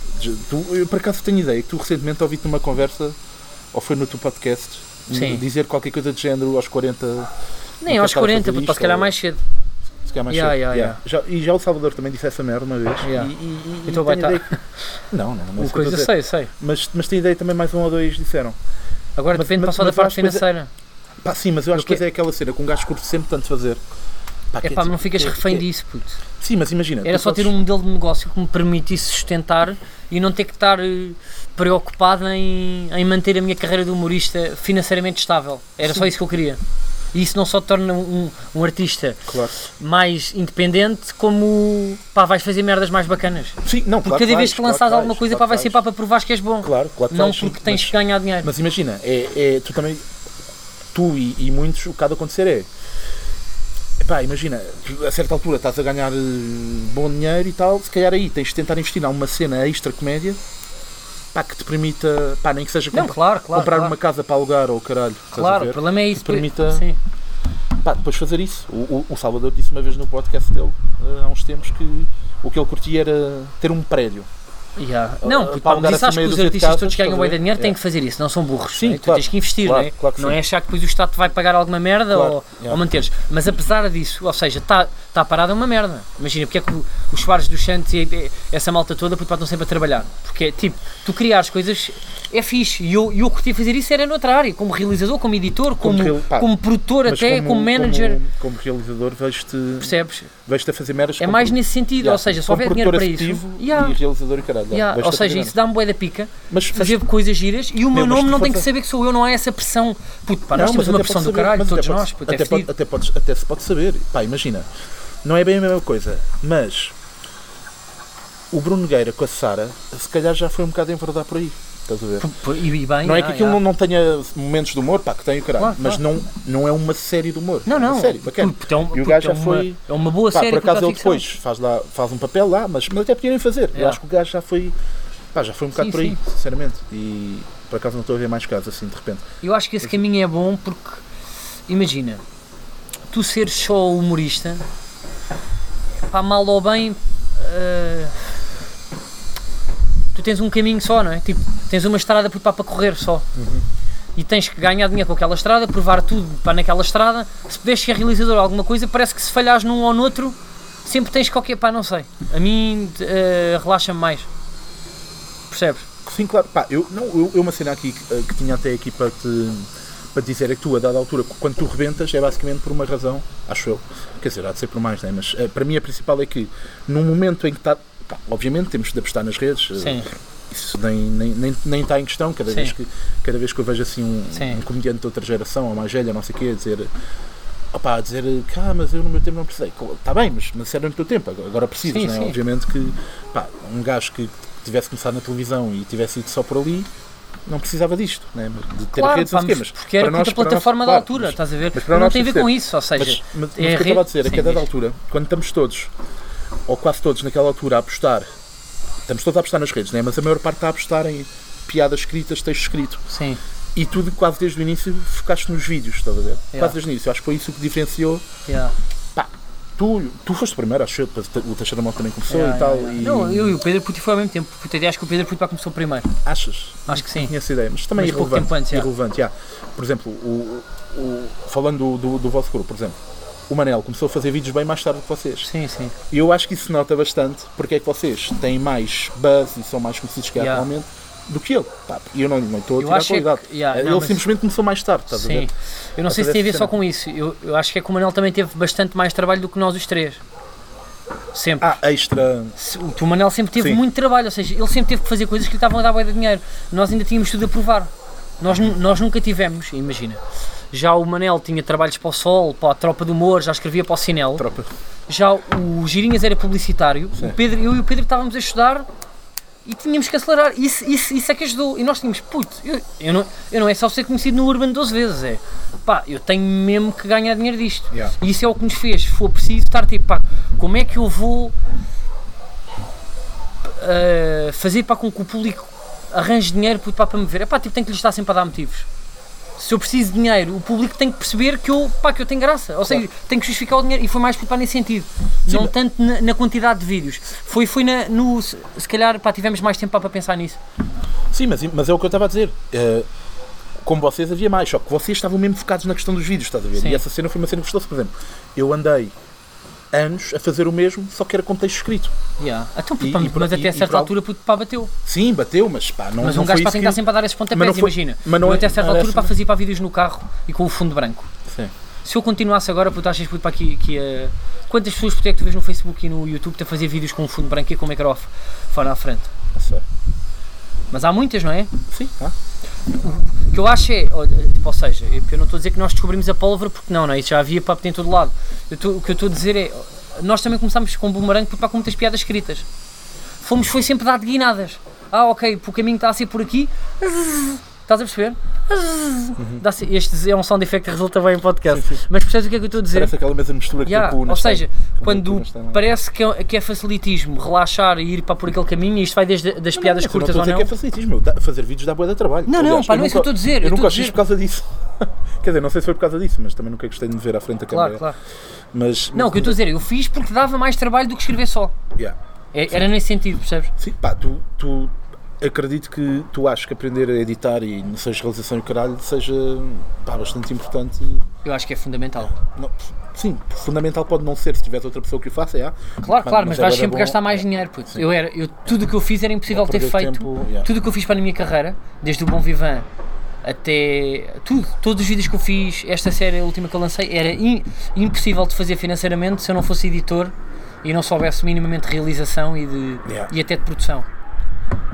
tu, eu por acaso tenho ideia que tu recentemente ouviste numa conversa, ou foi no teu podcast, Sim. dizer qualquer coisa de género aos 40. Nem aos quero estar a 40, fazer puto, pá, se calhar ou- mais cedo. Se calhar mais Yeah, cedo. yeah, Yeah. Já- e já o Salvador também disse essa merda uma vez. Yeah. E, e, e, Então e vai tá- ideia que- Não, não, não é O eu coisa, sei, sei. Mas, mas tenho ideia também mais um ou dois disseram. Agora Mas- depende mas- só da parte é- financeira. Pá, sim, mas eu acho que depois é aquela cena que um gajo curte sempre tanto fazer. Pá, É pá, não ficas refém disso, puto. Sim, mas imagina. Era só ter um modelo de negócio que me permitisse sustentar e não ter que estar eh, preocupado em, em manter a minha carreira de humorista financeiramente estável. Era só isso que eu queria. E isso não só te torna um, um artista Claro. mais independente, como pá, vais fazer merdas mais bacanas. Sim, não, Porque claro cada vez que lançares claro alguma coisa, claro pá, vai ser pá, para provares que és bom. Claro, claro não sim, porque tens mas- que ganhar dinheiro. Mas imagina, é, é- tu também, tu e, e muitos, o que há de acontecer é, epá, imagina, a certa altura estás a ganhar eh, bom dinheiro e tal, se calhar aí tens de tentar investir em uma cena extra comédia, pá, que te permita, pá, nem que seja não, claro, claro. comprar claro. uma casa para alugar ou caralho, Claro, o problema é isso. Que permita- Sim. Pá, depois fazer isso. O, o- o Salvador disse uma vez no podcast dele, eh, há uns tempos, que o que ele curtia era ter um prédio. Yeah. Não, para pá, alugar mas isso acho que os artistas todos que ganham bem de dinheiro têm que fazer isso, não são burros. Sim, não é? Tu claro. tens que investir, Claro, não é? claro que não é achar que depois o Estado te vai pagar alguma merda Claro, ou, yeah. ou manteres. Mas apesar disso, ou seja, está tá parado é uma merda. Imagina, porque é que os Soares dos Santos e essa malta toda puto, pá, estão sempre a trabalhar. Porque é tipo, tu criares coisas é fixe. E eu, eu curtia fazer isso era noutra área, como realizador, como editor, como, real- pá, como produtor Mas até, como, manager. Como, como realizador, vejo-te Percebes? vejo a fazer merdas É como mais nesse sentido, Yeah, ou seja, se como houver dinheiro para isso. Yeah. E realizador e caralho. Yeah, vejo-te Ou seja, isso dá-me bué da pica. Mas, fazer coisas giras e o meu Meu, mas nome não tem que saber que sou eu, não há essa pressão. Puto, pá, nós Não, temos mas uma pressão do caralho, mas todos nós, puto, é até, até, podes, até se pode saber. Pá, imagina, não é bem a mesma coisa, mas o Bruno Nogueira com a Sara, se calhar já foi um bocado enverdar por aí. Estás a ver? E, bem, Não é ah, que aquilo ah. não, não tenha momentos de humor, pá, que tem o caralho, Claro, mas claro. Não, não é uma série de humor. Não, é uma não. série, bacana. Puto, é um- E o gajo é já uma- foi. É uma boa Pá, série por acaso ele depois faz, lá, faz um papel lá, mas, mas até podia nem fazer. Eu Yeah. acho que o gajo já foi. Pá, já foi um bocado Sim, por aí, sim. sinceramente. E por acaso não estou a ver mais casos assim, de repente. Eu acho que esse caminho é bom porque, imagina, tu seres só humorista, pá, mal ou bem, eh, tu tens um caminho só, não é? Tipo, tens uma estrada para, para correr só. E tens que ganhar dinheiro com aquela estrada, provar tudo para naquela estrada. Se puderes ser realizador alguma coisa, parece que se falhares num ou noutro, sempre tens qualquer. pá, não sei. A mim eh, relaxa-me mais. Percebes? Sim, claro. Pá, eu, não, eu, eu uma cena aqui que, eh, que tinha até aqui para te, para te dizer é que tu, a dada altura, quando tu rebentas, é basicamente por uma razão, acho eu. Quer dizer, há de ser por mais, né? mas eh, para mim a principal é que num momento em que está. pá, obviamente temos de apostar nas redes. eh, Sim. Isso nem, nem, nem, nem está em questão. Cada Sim. vez, que, cada vez que eu vejo assim um, um comediante de outra geração, ou mais velha, não sei o quê, a dizer. Opá, a dizer que ah, mas eu no meu tempo não precisei. Está bem, mas, mas era no teu tempo, agora precisas, Sim, né? sim. Obviamente que pá, um gajo que tivesse começado na televisão e tivesse ido só por ali, não precisava disto, né? de ter Claro, redes, pá, mas mas porque era para nós- para nós- plataforma da claro, altura, mas- estás a ver? mas não tem a ver com isso, ou seja, mas, mas, mas é o que eu estava a dizer é sim, que a dada diz. altura, quando estamos todos, ou quase todos naquela altura, a apostar, estamos todos a apostar nas redes, né? mas a maior parte está a apostar em piadas escritas, texto escrito. sim, E tudo quase desde o início focaste nos vídeos, estás a ver? Yeah. Quase desde o início. Acho que foi isso que diferenciou. yeah, Tu, tu foste primeiro, acho eu, depois o Teixeira Mão também começou yeah, e tal. yeah, E yeah. Não, eu e o Pedro Puti foi ao mesmo tempo, puta, acho que o Pedro Puti começou primeiro, Achas? acho que sim. Tinha essa ideia, mas também Mas irrelevante. antes, irrelevante já. Por exemplo, o, o- falando do, do, do vosso grupo, por exemplo, o Manel começou a fazer vídeos bem mais tarde que vocês. Sim, sim. E eu acho que isso se nota bastante porque é que vocês têm mais buzz e são mais conhecidos que Yeah. atualmente do que ele. E eu não, não estou a tirar a acho é que- qualidade. yeah, ele não, mas- simplesmente começou mais tarde, estás a Sim. ver? Eu não A sei se tem a ver só com isso. Eu, eu acho que é que o Manel também teve bastante mais trabalho do que nós os três. Sempre. Ah, extra. O Manel sempre teve Sim. muito trabalho, ou seja, ele sempre teve que fazer coisas que lhe estavam a dar bué de dinheiro. Nós ainda tínhamos tudo a provar. Nós, nós nunca tivemos, imagina. Já o Manel tinha trabalhos para o Sol, para a Tropa do Humor, já escrevia para o Cinel. Tropa. Já o Girinhas era publicitário, Pedro, eu e o Pedro estávamos a estudar e tínhamos que acelerar. Isso, isso, isso é que ajudou. E nós tínhamos, puto, eu, eu, não, eu não é só ser conhecido no Urban 12 vezes, é pá, eu tenho mesmo que ganhar dinheiro disto. Yeah. E isso é o que nos fez, se for preciso, estar tipo, pá, como é que eu vou uh, fazer para com que o público arranje dinheiro puto, pá, para me ver? É pá, tipo, tem que lhes estar sempre a dar motivos. Se eu preciso de dinheiro, o público tem que perceber que eu, pá, que eu tenho graça. Ou seja, tem que justificar o dinheiro. E foi mais pá, nesse sentido. não mas- tanto na, na quantidade de vídeos. Foi, foi na, no. Se se calhar, pá, tivemos mais tempo pá, para pensar nisso. Sim, mas, mas é o que eu estava a dizer. Eh, como vocês havia mais, só que vocês estavam mesmo focados na questão dos vídeos, estás a ver? Sim. E essa cena foi uma cena que gostou-se, por exemplo. Eu andei anos a fazer o mesmo, só que era com texto escrito. Yeah. Então, puto, E- pá, e mas e- até a e certa altura, puto, pá, bateu. Sim, bateu, mas pá, não, Mas não um gajo foi para isso tentar que... sempre a dar esses Mas pontapés, não foi- imagina. mas não eu é- até a certa não altura para fazer para vídeos no carro e com o fundo branco. Sim. Se eu continuasse agora, puto, achas puto, para aqui que ia. Quantas pessoas puto, é que tu vês no Facebook e no YouTube a fazer vídeos com o fundo branco e com o microfone à frente? Não sei. Mas há muitas, não é? Sim, ah. O que eu acho é, tipo, ou seja, eu eu não estou a dizer que nós descobrimos a pólvora porque não, não é? Isso já havia papo em todo lado. Estou- o que eu estou a dizer é, nós também começámos com o boomerang porque pá, com muitas piadas escritas. Fomos, foi sempre dar de guinadas. Ah, ok, o caminho está a ser por aqui. Estás a perceber? Dá-se- Este é um sound effect que resulta bem em podcast. Sim, sim. Mas percebes o que é que eu estou a dizer? Parece aquela mesma mistura que Yeah, tem ou seja, Nastai. quando não é? parece que é, que é facilitismo relaxar e ir para por aquele caminho, e isto vai desde das piadas Não, curtas eu ou não não. que é facilitismo, fazer vídeos dá boa de trabalho. Não, não, Aliás, pá, eu não é isso que eu estou a dizer, eu Eu nunca a os fiz dizer- por causa disso. Quer dizer, não sei se foi por causa disso, mas também nunca gostei de me ver à frente da Claro, câmera. claro. Mas, Não, o que eu estou a dizer, eu fiz porque dava mais trabalho do que escrever só. Yeah. É- Era nesse sentido, percebes? Sim, pá, tu, tu acredito que tu achas que aprender a editar e não seja realização e caralho seja pá, bastante importante. Eu acho que é fundamental. Não, sim, fundamental pode não ser se tiver outra pessoa que o faça, é. Claro, claro, mas é vais sempre bom. gastar mais dinheiro. puto. Eu era, eu, tudo o que eu fiz era impossível ter feito. tempo, yeah. Tudo o que eu fiz para a minha carreira, desde o Bom Vivan até tudo, todos os vídeos que eu fiz, esta série, última que eu lancei, era im- impossível de fazer financeiramente se eu não fosse editor e não soubesse minimamente de realização e, de, Yeah. e até de produção.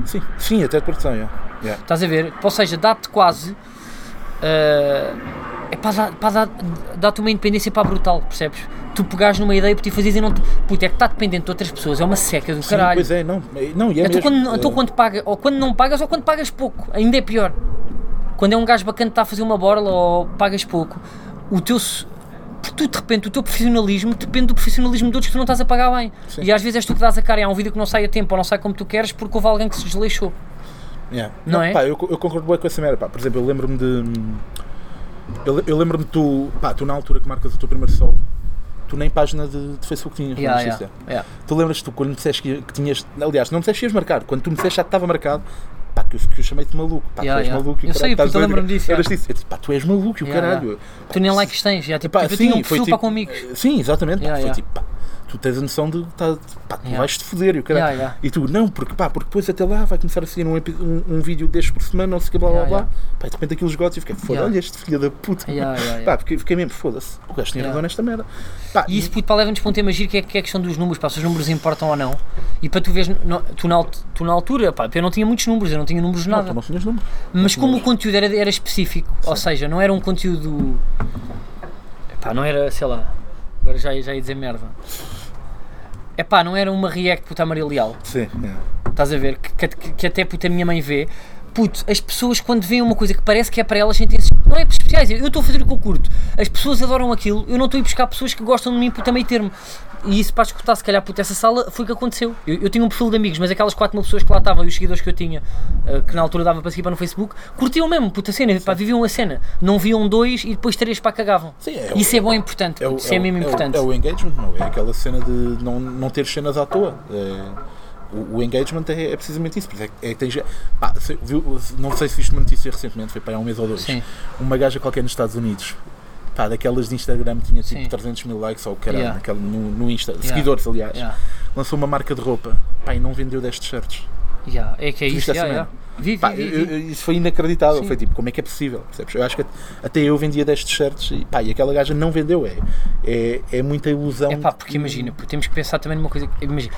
Sim, sim, até de produção, yeah. Yeah. Estás a ver? Ou seja, dá-te quase. eh, é para dar, dar, dá-te uma independência para brutal, percebes? Tu pegares numa ideia para te fazeres e não te. Puta, é que está dependente de outras pessoas, é uma seca do Sim, caralho. Pois é, não, é- não e é Então mesmo. quando, então Eh, quando paga, ou quando não pagas, ou quando pagas pouco, ainda é pior. Quando é um gajo bacana que está a fazer uma borla ou pagas pouco, o teu. Porque tu, de repente, o teu profissionalismo depende do profissionalismo de outros que tu não estás a pagar bem. Sim. E às vezes és tu que dás a cara e há um vídeo que não sai a tempo ou não sai como tu queres porque houve alguém que se desleixou. Yeah. Não é? Pá, eu, eu concordo bem com essa merda. Pá. Por exemplo, eu lembro-me de. Eu, eu lembro-me de tu. Pá, tu na altura que marcas o teu primeiro solo, tu nem página de, de Facebook tinhas. Yeah, não yeah, yeah. Tu lembras-te quando me disseste que, que tinhas. Aliás, não me disseste que ias marcar. Quando tu me disseste já que estava marcado. Pá, que eu, que eu chamei-te maluco. Pá, Yeah, tu és yeah. maluco. e Eu sei, puta, doido. lembro-me disso, yeah. disso. Eu disse, pá, tu és maluco o caralho. Tu nem likes tens, já, tipo, Epá, tipo, eu tinha um sim, perfil tipo- com amigos. Sim, exatamente. pá, foi tipo, pá, tu tens a noção de tá, pá, tu Yeah. vais-te foder e o caralho. Yeah, yeah. E tu, não, porque, pá, porque depois até lá vai começar a sair um, um, um vídeo destes por semana, não sei o que, blá blá blá. Pá, e de repente aquilo esgota e fiquei, foda, olha este filho da puta. Pá, fiquei, fiquei mesmo, foda-se, o gajo tinha razão nesta merda. Pá, E isso puto, pá, leva-nos para um tema giro que é, que é a questão dos números, pá, se os números importam ou não. E para tu veres, no- tu, na, tu na altura, pá, eu não tinha muitos números, eu não tinha números de não, nada. não tinhas número. Mas como o conteúdo era, era específico, ou seja, não era um conteúdo. Pá, não era, sei lá, agora já, já ia dizer merda. É pá, não era uma react puta Maria Leal, Sim, yeah. estás a ver? Que, que, que até puta a minha mãe vê. Puto, as pessoas quando veem uma coisa que parece que é para elas sentem-se. Não é especiais, eu estou a fazer o que eu curto. As pessoas adoram aquilo, eu não estou a ir buscar pessoas que gostam de mim puta meio termo. E isso para escutar, se calhar, puta, essa sala foi o que aconteceu. Eu, eu tinha um perfil de amigos, mas aquelas 4 mil pessoas que lá estavam e os seguidores que eu tinha, eh, que na altura dava para seguir para no Facebook, curtiam mesmo, puta cena, pá, viviam a cena. Não viam dois e depois três para cagavam. Sim, é o- Isso é bom e importante, É o, isso é, o- mesmo o- importante. É o, engagement, não é aquela cena de não, não ter cenas à toa. É, o, o engagement é, é precisamente isso. É, é tens, pá, se- viu- não sei se viste uma notícia recentemente, foi para há um mês ou dois. Sim. Uma gaja qualquer nos Estados Unidos, pá, daquelas de Instagram tinha tipo Sim. 300 mil likes ou caralho, Yeah. naquela- no, no Insta, Yeah. seguidores aliás. Yeah. Lançou uma marca de roupa, pá, e não vendeu 10 t-shirts. Yeah, é que é isso. Yeah, yeah. Vi, Pá, vi, vi. eu- isso foi inacreditável. Sim. Foi tipo, como é que é possível? Percebes? Eu acho que até eu vendia 10 t-shirts e, pá, e aquela gaja não vendeu. É, é, é muita ilusão. É pá, porque imagina, pô, temos que pensar também numa coisa. Imagina,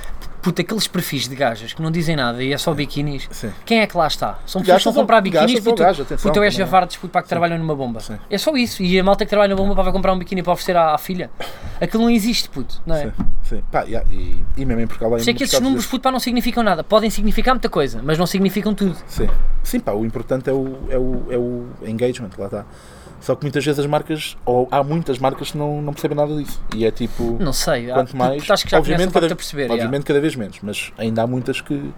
puta, aqueles perfis de gajas que não dizem nada e é só biquinis. Sim. Quem é que lá está? São pessoas que estão a comprar biquinis puto, gajo, atenção, puto, é também. javardes puto, para que trabalham numa bomba. Sim. É só isso. E a malta que trabalha na bomba pá, vai comprar um biquíni para oferecer à, à filha. Aquilo não existe, puto, não é? Sim, sim. Pá, yeah, e, e mesmo em Portugal isso é que esses números, puto, pá, não significam nada. Podem significar muita coisa, mas não significam tudo. Sim. Sim, pá, o importante é o, é o, é o engagement, lá está. Só que muitas vezes as marcas, ou há muitas marcas que não, não percebem nada disso. E é tipo, Não sei. há- quanto mais. Acho que já obviamente, cada, a perceber. obviamente yeah. cada vez menos, mas ainda há muitas que.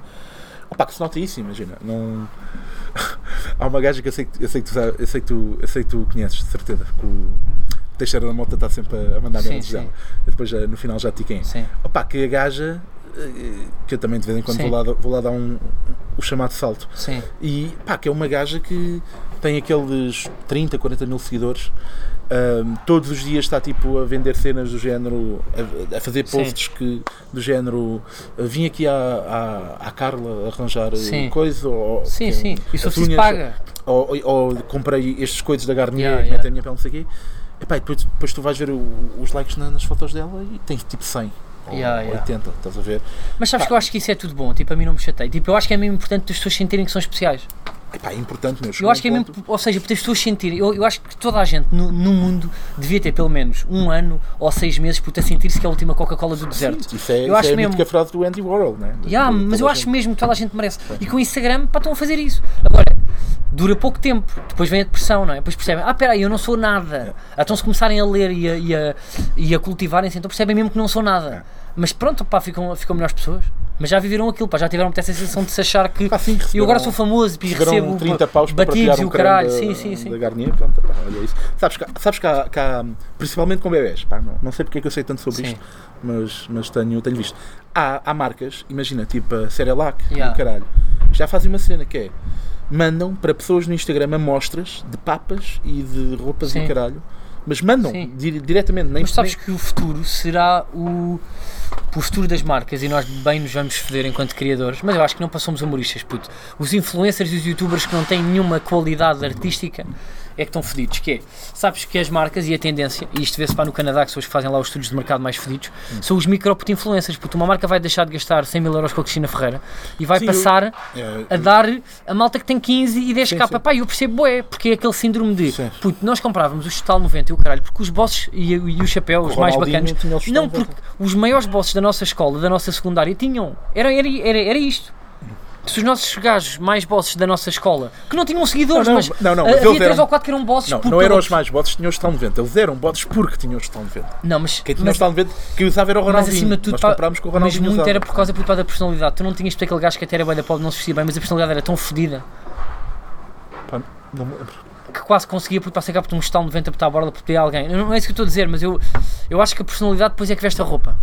Opa, que se nota isso, imagina. Não... há uma gaja que eu sei que, eu sei que, tu, eu sei que, tu, eu sei que tu conheces, de certeza, que o Teixeira da Mota está sempre a mandar merdas dela. Eu depois já, no final já te quem é. Opa, que a gaja, eh, que eu também de vez em quando Sim. vou lá, vou lá dar um, o chamado salto. Sim. E pá, que é uma gaja que tem aqueles 30, 40 mil seguidores. ahm, todos os dias está tipo a vender cenas do género, a, a fazer Sim. posts que, do género "Ah, vim aqui à, à, à Carla arranjar eh, Sim. coisa ou Sim, que- sim. E se paga. ou, ou- ou comprei estes coisas da Garnier Yeah, que yeah. metem a minha pele não sei o quê Epá, e depois, depois tu vais ver o- os likes na- nas fotos dela e tens tipo 100 ou Yeah, yeah. 80, estás a ver? Mas sabes Pá. que eu acho que isso é tudo bom, tipo, a mim não me chateia. Tipo, eu acho que é mesmo importante as pessoas sentirem que são especiais. Epá, é importante mesmo. Eu acho que é mesmo, ou seja, para as pessoas sentirem, eu, eu acho que toda a gente no, no mundo devia ter pelo menos um ano ou seis meses para sentir-se que é a última Coca-Cola do deserto. Isso é, Eu isso acho é a mesmo- mítica frase do Andy Warhol, né? Yeah, De- de mas eu a acho gente. mesmo que toda a gente merece. E com o Instagram, pá, estão a fazer isso. Agora, dura pouco tempo, depois vem a depressão, não é? Depois percebem, ah, peraí, eu não sou nada. Então se começarem a ler e a, e a, e a cultivarem-se, então percebem mesmo que não sou nada. É. Mas pronto, pá, ficam, ficam melhores pessoas. Mas já viveram aquilo, pá, já tiveram até essa sensação de se achar que Pá, sim, eu agora sou famoso e recebo 30 paus para batidos e um o caralho. creme Sim, sim, sim. Da Garnier, pronto, pá, olha isso. Sabes, que, sabes que, há, que há- principalmente com bebés, pá, não, não sei porque é que eu sei tanto sobre Sim. isto, mas, mas tenho, tenho visto. Há, há marcas, imagina, tipo a Cerelac Yeah. e o caralho, já fazem uma cena que é, mandam para pessoas no Instagram amostras de papas e de roupas e Sim. caralho, mas mandam Sim. di- diretamente, nem Mas sabes nem- que o futuro será o, o futuro das marcas e nós bem nos vamos foder enquanto criadores, mas eu acho que não passamos humoristas, puto. Os influencers e os youtubers que não têm nenhuma qualidade artística é que estão fodidos. Que é, sabes que as marcas e a tendência, e isto vê-se para no Canadá, que são os que fazem lá os estudos de mercado mais fodidos, são os micro influencers, puto. Uma marca vai deixar de gastar 100 mil euros com a Cristina Ferreira e vai Sim, eu- passar É, a dar a malta que tem 15 e 10 Sim, sim. Pá, eu percebo, é, porque é aquele síndrome de puto, nós comprávamos os Total 90 e o caralho, porque os bosses e, e os chapéus O mais bacanas. Não, 90. porque os maiores bosses da nossa escola, da nossa secundária, tinham. Era, era, era, era isto. Se os nossos gajos mais bosses da nossa escola, que não tinham seguidores, Não, não, mas, não, não, mas havia eles três eram- ou quatro que eram bosses Não, por não eram os mais que tinham os tal 90. Eles eram bots porque tinham os tal 90. Não, mas, Quem tinha mas, os tal 90, quem usava era o mas Ronaldinho. acima de tudo, Nós pá, comprámos com o mas muito usava. era por causa da personalidade. Tu não tinhas para aquele gajo que até era bem da pobre, não se vestia bem, mas a personalidade era tão fodida Pá, não me lembro. que quase conseguia puto, para ser capto um estalo 90 para a borda para pedir a alguém. Não é isso que eu estou a dizer, mas eu, eu acho que a personalidade depois é que veste a roupa.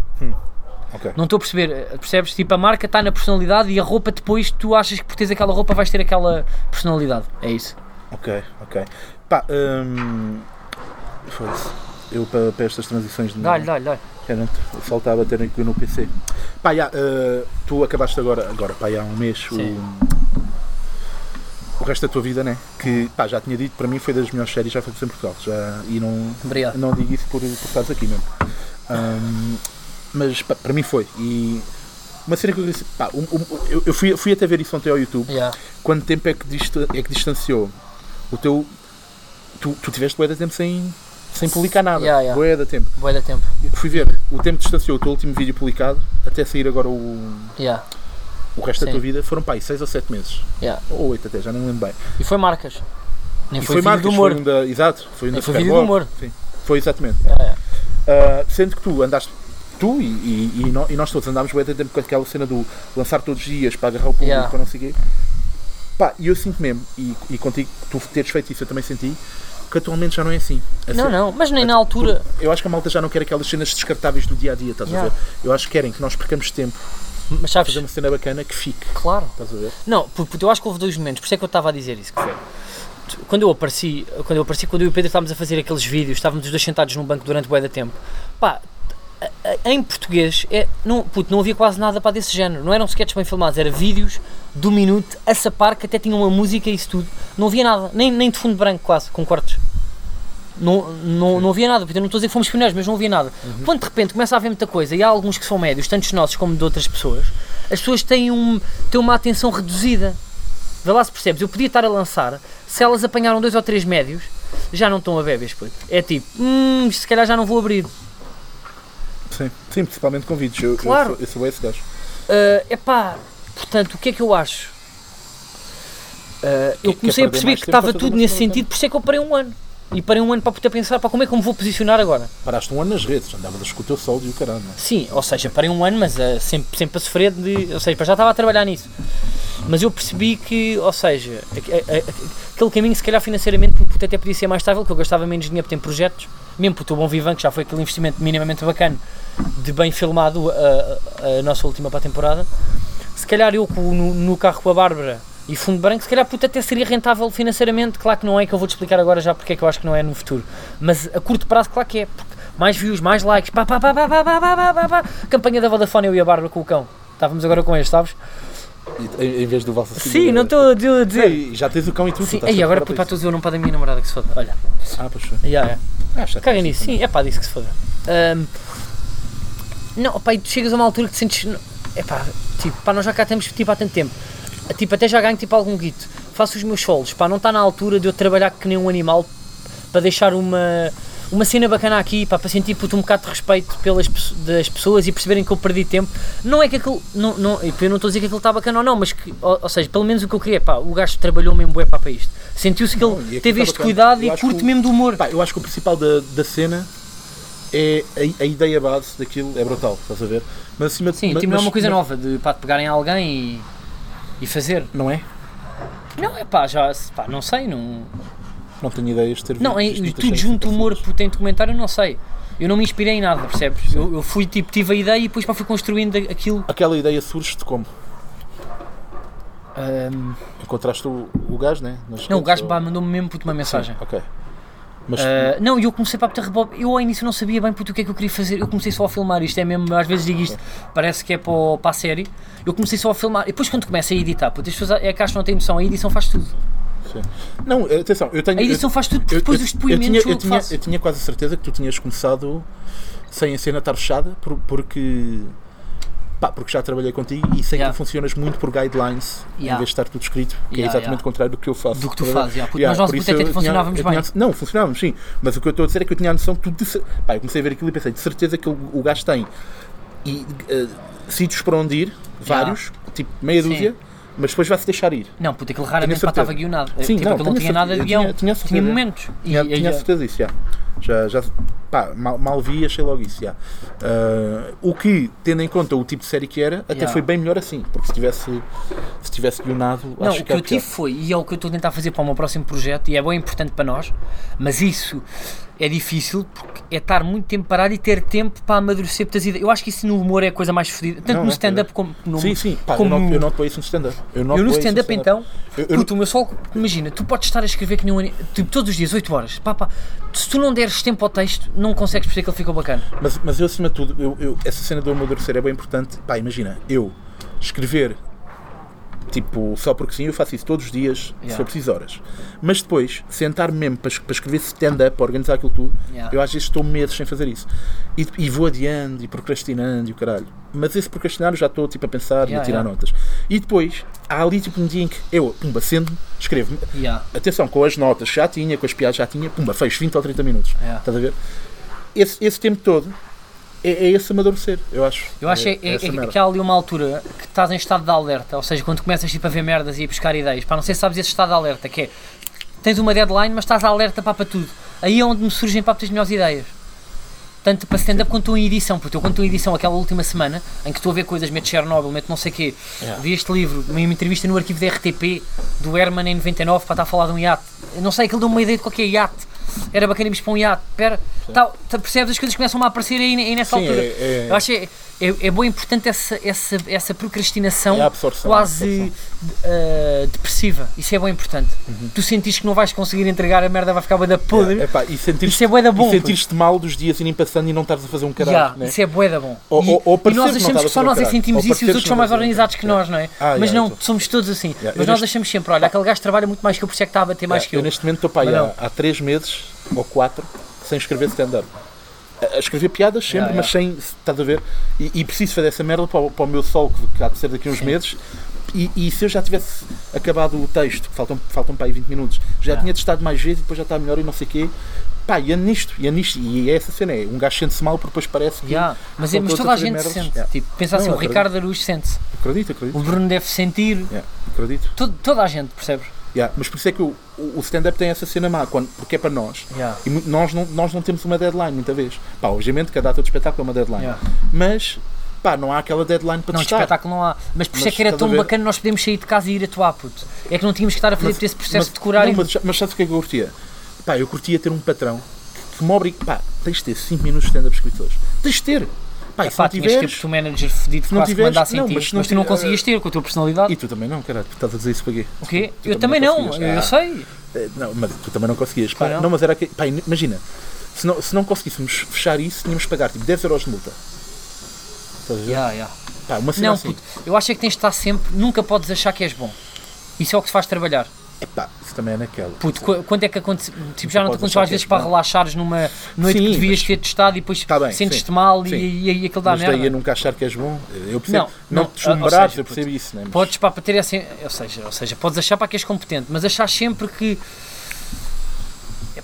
Ok. Não estou a perceber, percebes? Tipo, a marca está na personalidade e a roupa depois tu achas que por teres aquela roupa vais ter aquela personalidade. É isso. Ok, ok. Pá, hum, foda-se. Eu para, para estas transições de Dá-lhe, dá-lhe, dá-lhe. Era, faltava ter aqui no PC. Pá, já, eh, tu acabaste agora, agora pá, já há um mês, o, Sim. o resto da tua vida, né? Que, pá, já tinha dito, para mim foi das melhores séries já feitas em Portugal. Já, e não, Obrigado. não digo isso por, por estares aqui mesmo. Hum, mas, pá, para mim foi. E uma cena que eu disse, pá, um- um- eu, eu fui, fui até ver isso ontem ao YouTube. Yeah. Quanto tempo é que, dista- é que distanciou o teu. Tu, tu tiveste de tempo sem, sem publicar nada. Yeah, yeah. De tempo. Boa da tempo. Fui ver o tempo que distanciou o teu último vídeo publicado até sair agora o, Yeah. o resto da Sim. tua vida. Foram pá, 6 ou 7 meses. Yeah. Ou 8 até, já nem lembro bem. E foi marcas. Nem E foi, vídeo marcas, do humor. Foi um da, exato, foi um Nem da foi vídeo do humor. Sim, foi exatamente. É. Ah, sendo que tu andaste, tu e, e, e nó- nós todos andámos de tempo com aquela cena do lançar todos os dias para agarrar o público, Yeah. para não sei o quê. Pá, e eu sinto mesmo, e, e contigo, tu teres feito isso, eu também senti, que atualmente já não é assim. A Não, não, mas nem na altura. Eu acho que a malta já não quer aquelas cenas descartáveis do dia a dia, estás Yeah. a ver? Eu acho que querem que nós percamos tempo Mas sabes, fazer uma cena bacana que fique, claro. estás a ver? Não, porque eu acho que houve dois momentos, por isso é que eu estava a dizer isso. Que foi. Quando eu apareci, quando eu apareci, quando eu e o Pedro estávamos a fazer aqueles vídeos, estávamos os dois sentados num banco durante bué da tempo. Pá, em português, é, não, puto, não havia quase nada para desse género. Não eram sketches bem filmados, era vídeos do minuto, a sapar, que até tinham uma música e isso tudo. Não havia nada, nem, nem de fundo branco quase, com cortes. Não, não, não havia nada, porque eu não estou a dizer que fomos pioneiros, mas não havia nada. Quando de repente começa a haver muita coisa e há alguns que são médios, tantos nossos como de outras pessoas, as pessoas têm, um, têm uma atenção reduzida. Vê lá se percebes, eu podia estar a lançar, se elas apanharam dois ou três médios, já não estão a bebês, puto. É tipo, hum, se calhar já não vou abrir. Sim, sim principalmente com vídeos. Eu, Claro. eu, sou, eu sou esse gajo. É epá, portanto, o que é que eu acho? Uh, eu quer comecei a perceber que para estava tudo nesse sentido, por isso é que eu parei um ano. E parei um ano para poder pensar para como é que eu me vou posicionar agora. Paraste um ano nas redes, andavas com o teu sol e o não é? Sim, ou seja, parei um ano, mas uh, sempre, sempre a sofrer de. Ou seja, já estava a trabalhar nisso. Mas eu percebi que, ou seja, a- a- a- aquele caminho, se calhar financeiramente, porque até podia ser mais estável, que eu gastava menos dinheiro para ter projetos, mesmo porque o Bom Vivan, que já foi aquele investimento minimamente bacana, de bem filmado a, a- a nossa última para a temporada. Se calhar eu no, no carro com a Bárbara e fundo branco, se calhar puto, até seria rentável financeiramente. Claro que não é, que eu vou te explicar agora já porque é que eu acho que não é no futuro. Mas a curto prazo, claro que é. Porque mais views, mais likes, pá, pá, pá, pá, pá, pá, pá, pá, pá. Campanha da Vodafone, eu e a Bárbara com o cão. Estávamos agora com este, sabes? Em, em vez do vosso Sim, não estou a dizer. Já tens o cão e tudo. Sim, tu aí agora puto, para para todos eu não para da minha namorada que se foda. Olha. Ah, pois foi. yeah, yeah. Ah, caga nisso, isso sim, é pá, disse que se foda. Ahm, não, pá, e tu chegas a uma altura que te sentes. É pá, tipo, pá, nós já cá temos tipo há tanto tempo. Tipo, até já ganho tipo algum guito. Faço os meus solos, pá, não está na altura de eu trabalhar que nem um animal para deixar uma, uma cena bacana aqui, pá, para sentir puto, um bocado de respeito pelas das pessoas e perceberem que eu perdi tempo. Não é que aquilo. Não, não, eu não estou a dizer que aquilo está bacana ou não, mas que, ou, ou seja, pelo menos o que eu queria, pá, o gajo trabalhou mesmo bué pá, para isto. Sentiu-se que ele teve está este bacana. cuidado Eu e curte que mesmo do humor. Pá, eu acho que o principal da, da cena é a, a ideia base daquilo, é brutal, estás a ver? Mas acima de Sim, mas- tipo, não é uma coisa mas- nova de pá, de pegarem alguém e, e fazer. Não é? Não, é pá, já, pá, não sei, não. Não tenho ideias de ter Não, é, tudo junto, humor, em documentário, não sei. Eu não me inspirei em nada, percebes? Eu, eu fui, tipo, tive a ideia e depois pá, fui construindo aquilo. Aquela ideia surge de como? Ahm, Encontraste o, o gajo, né? Nas não, o gajo ou- mandou-me mesmo puto, uma mensagem. Sim, ok. Mas Ah, não, e eu comecei para ter rebob. Eu ao início não sabia bem puto, o que é que eu queria fazer. Eu comecei só a filmar isto. É mesmo, às vezes digo isto, parece que é para, o- para a série. Eu comecei só a filmar. E depois, quando começa a editar, puto, as pessoas é que acham não têm noção. A edição faz tudo. sim. Não, atenção, eu tenho. A edição faz tudo, eu- depois eu- os eu depoimentos tinha, eu, eu tinha, eu tinha quase a certeza que tu tinhas começado sem a cena estar fechada, por- porque. Pá, porque já trabalhei contigo e sei Yeah. que tu funcionas muito por guidelines em Yeah. vez de estar tudo escrito, que é Yeah, exatamente yeah. o contrário do que eu faço. Do que tu ver? fazes, yeah, porque Yeah, nós até eu tinha- funcionávamos tinha- bem. Não, funcionávamos sim, mas o que eu estou a dizer é que eu tinha a noção que tu. Pá, eu comecei a ver aquilo e pensei, de certeza que o, o gajo tem e, eh, sítios para onde ir, vários, tipo meia Sim. dúzia, mas depois vai-se deixar ir. Não, puta, aquilo raramente estava guionado. Sim, tipo, não, não tinha nada de guião. tinha- tinha Tinha, momentos. E, Tinha, e- tinha certeza disso, já. Já, já pá, mal, mal vi e achei logo isso, já. Ah, o que, tendo em conta o tipo de série que era, até Yeah. foi bem melhor assim, porque se tivesse, se tivesse guionado, Não, acho o que era eu tive pior. foi, e é o que eu estou a tentar fazer para o meu próximo projeto, e é bem importante para nós, mas isso é difícil porque é estar muito tempo parado e ter tempo para amadurecer muitas ideias. Eu acho que isso no humor é a coisa mais fodida, tanto Não, no é, stand-up é. como no Sim, sim, pá, como eu, não, eu apoio isso no stand-up. Eu, Eu no stand-up então, Eu, eu, puto, o meu sol, imagina, tu podes estar a escrever que nem um tipo, todos os dias, 8 horas, pá, pá, se tu não deres tempo ao texto, não consegues perceber que ele ficou bacana. Mas, mas eu, acima de tudo, eu- essa cena do amadurecer é bem importante. Pá, imagina, eu escrever, tipo, só porque sim, eu faço isso todos os dias, se Yeah. for preciso horas. Mas depois, sentar mesmo para, para escrever stand-up, para organizar aquilo tudo, Yeah. eu às vezes estou meses sem fazer isso. E, e vou adiando e procrastinando e o caralho. Mas esse procrastinar eu já estou tipo, a pensar e Yeah, a tirar notas. E depois, há ali tipo um dia em que eu, pumba, sendo, escrevo. Atenção, com as notas já tinha, com as piadas já tinha, pumba, fez 20 ou 30 minutos. Estás a ver? Esse, esse tempo todo é, é esse amadurecer, eu acho. Eu acho é, é, é merda. que há ali uma altura que estás em estado de alerta, ou seja, quando começas tipo, a ver merdas e a buscar ideias, para não sei se sabes esse estado de alerta, que é tens uma deadline, mas estás alerta pá, para tudo. Aí é onde me surgem para as melhores ideias. Tanto para stand-up quanto em edição, porque eu quando estou em edição aquela última semana, em que estou a ver coisas, meto Chernobyl, meto não sei o quê, Yeah. vi este livro, uma entrevista no arquivo da RTP, do Herman em 99, para estar a falar de um iate. Eu não sei, aquilo deu uma ideia de qualquer iate. Era bacana irmos para um iate. Espera, tá, tá, percebes? As coisas começam a aparecer aí, aí nessa Sim, altura. é- é- Eu acho que é, é, bem importante essa, essa, essa procrastinação É quase eh, depressiva. Isso é bem importante. Tu sentires que não vais conseguir entregar, a merda vai ficar bué da podre. Uhum. É, epá, e sentir Isso é bué da bom, E sentir-te mal dos dias irem passando e não estares a fazer um caralho. Ya, né? Isso é bué da bom. Ou- e, ou- ou e nós achamos estás que só nós é que sentimos isso e os outros são mais estás organizados que nós, não é? Ah, Mas não, tô- somos todos assim. Mas nós achamos sempre, olha, aquele gajo trabalha muito mais que eu, por isso é que está a bater mais que eu. eu neste momento estou para aí há, não. há três meses ou quatro sem escrever stand-up. A- escrever piadas sempre, Yeah, mas sem. Estás a ver? E, e preciso fazer essa merda para, o- para o meu sol que, há de ser daqui a uns meses. E, e se eu já tivesse acabado o texto, que faltam, faltam para aí 20 minutos, já Yeah. tinha testado mais vezes e depois já está melhor e não sei o quê. Pá, e ando nisto, e ando nisto. E é essa cena, é um gajo sente-se mal porque depois parece que. Ya, Mas, é, mas toda a a gente merdas. sente. Ya. Tipo, pensa assim, Não, o acredito. Ricardo Araújo sente-se. Acredito, O acredito. Bruno deve sentir. Yeah, acredito. Todo- toda a gente, percebes? Yeah, mas por isso é que o, o stand-up tem essa cena má, quando, porque é para nós. Ya. E nós não, nós não temos uma deadline muita vez. Pá, obviamente cada data de espetáculo é uma deadline. Ya. Mas pá, não há aquela deadline para Não, testar. espetáculo não há. Mas por isso é que era a tão bacana nós podermos sair de casa e ir atuar, puto. É que não tínhamos que estar a fazer Mas- esse processo mas- de decorar não, e. mas, mas sabes o que é que eu curtia? Pá, eu curtia ter um patrão que, que me obrigue. Pá, tens de ter 5 minutos de stand-up escritores. Tens de ter. Pá, e se Pá, não ter tiveres. o manager fedido que não quase tiveres- mandasse não, mas Mas, tu não conseguias ter com a tua personalidade. E tu também não, caralho, tu estás a dizer isso para quê? O quê? Eu também não eu Ah. sei. Eh, Não, mas tu também não conseguias. Pá, não. mas era que. Pá, imagina, se não, se não conseguíssemos fechar isso, tínhamos que pagar tipo 10 euros de multa. Estás a ver? Ya, ya. Pá, uma cena Não, assim. puto, eu acho é que tens de estar sempre, nunca podes achar que és bom. Isso é o que te faz trabalhar. Epá, isso também é naquela. Puto, qu- quando é que acontece? Tipo, já não te aconteceu às vezes para relaxares numa noite Sim, que devias mas- ter testado e depois Tá sentes-te sim, mal sim. e, e aquilo dá mas daí a merda. nunca achar que és bom, eu percebo. Não, Não, não, te deslumbrares, eu percebo isso, né? Mas- Podes pá, para ter assim, ou seja, ou seja, podes achar para que és competente, mas achar sempre que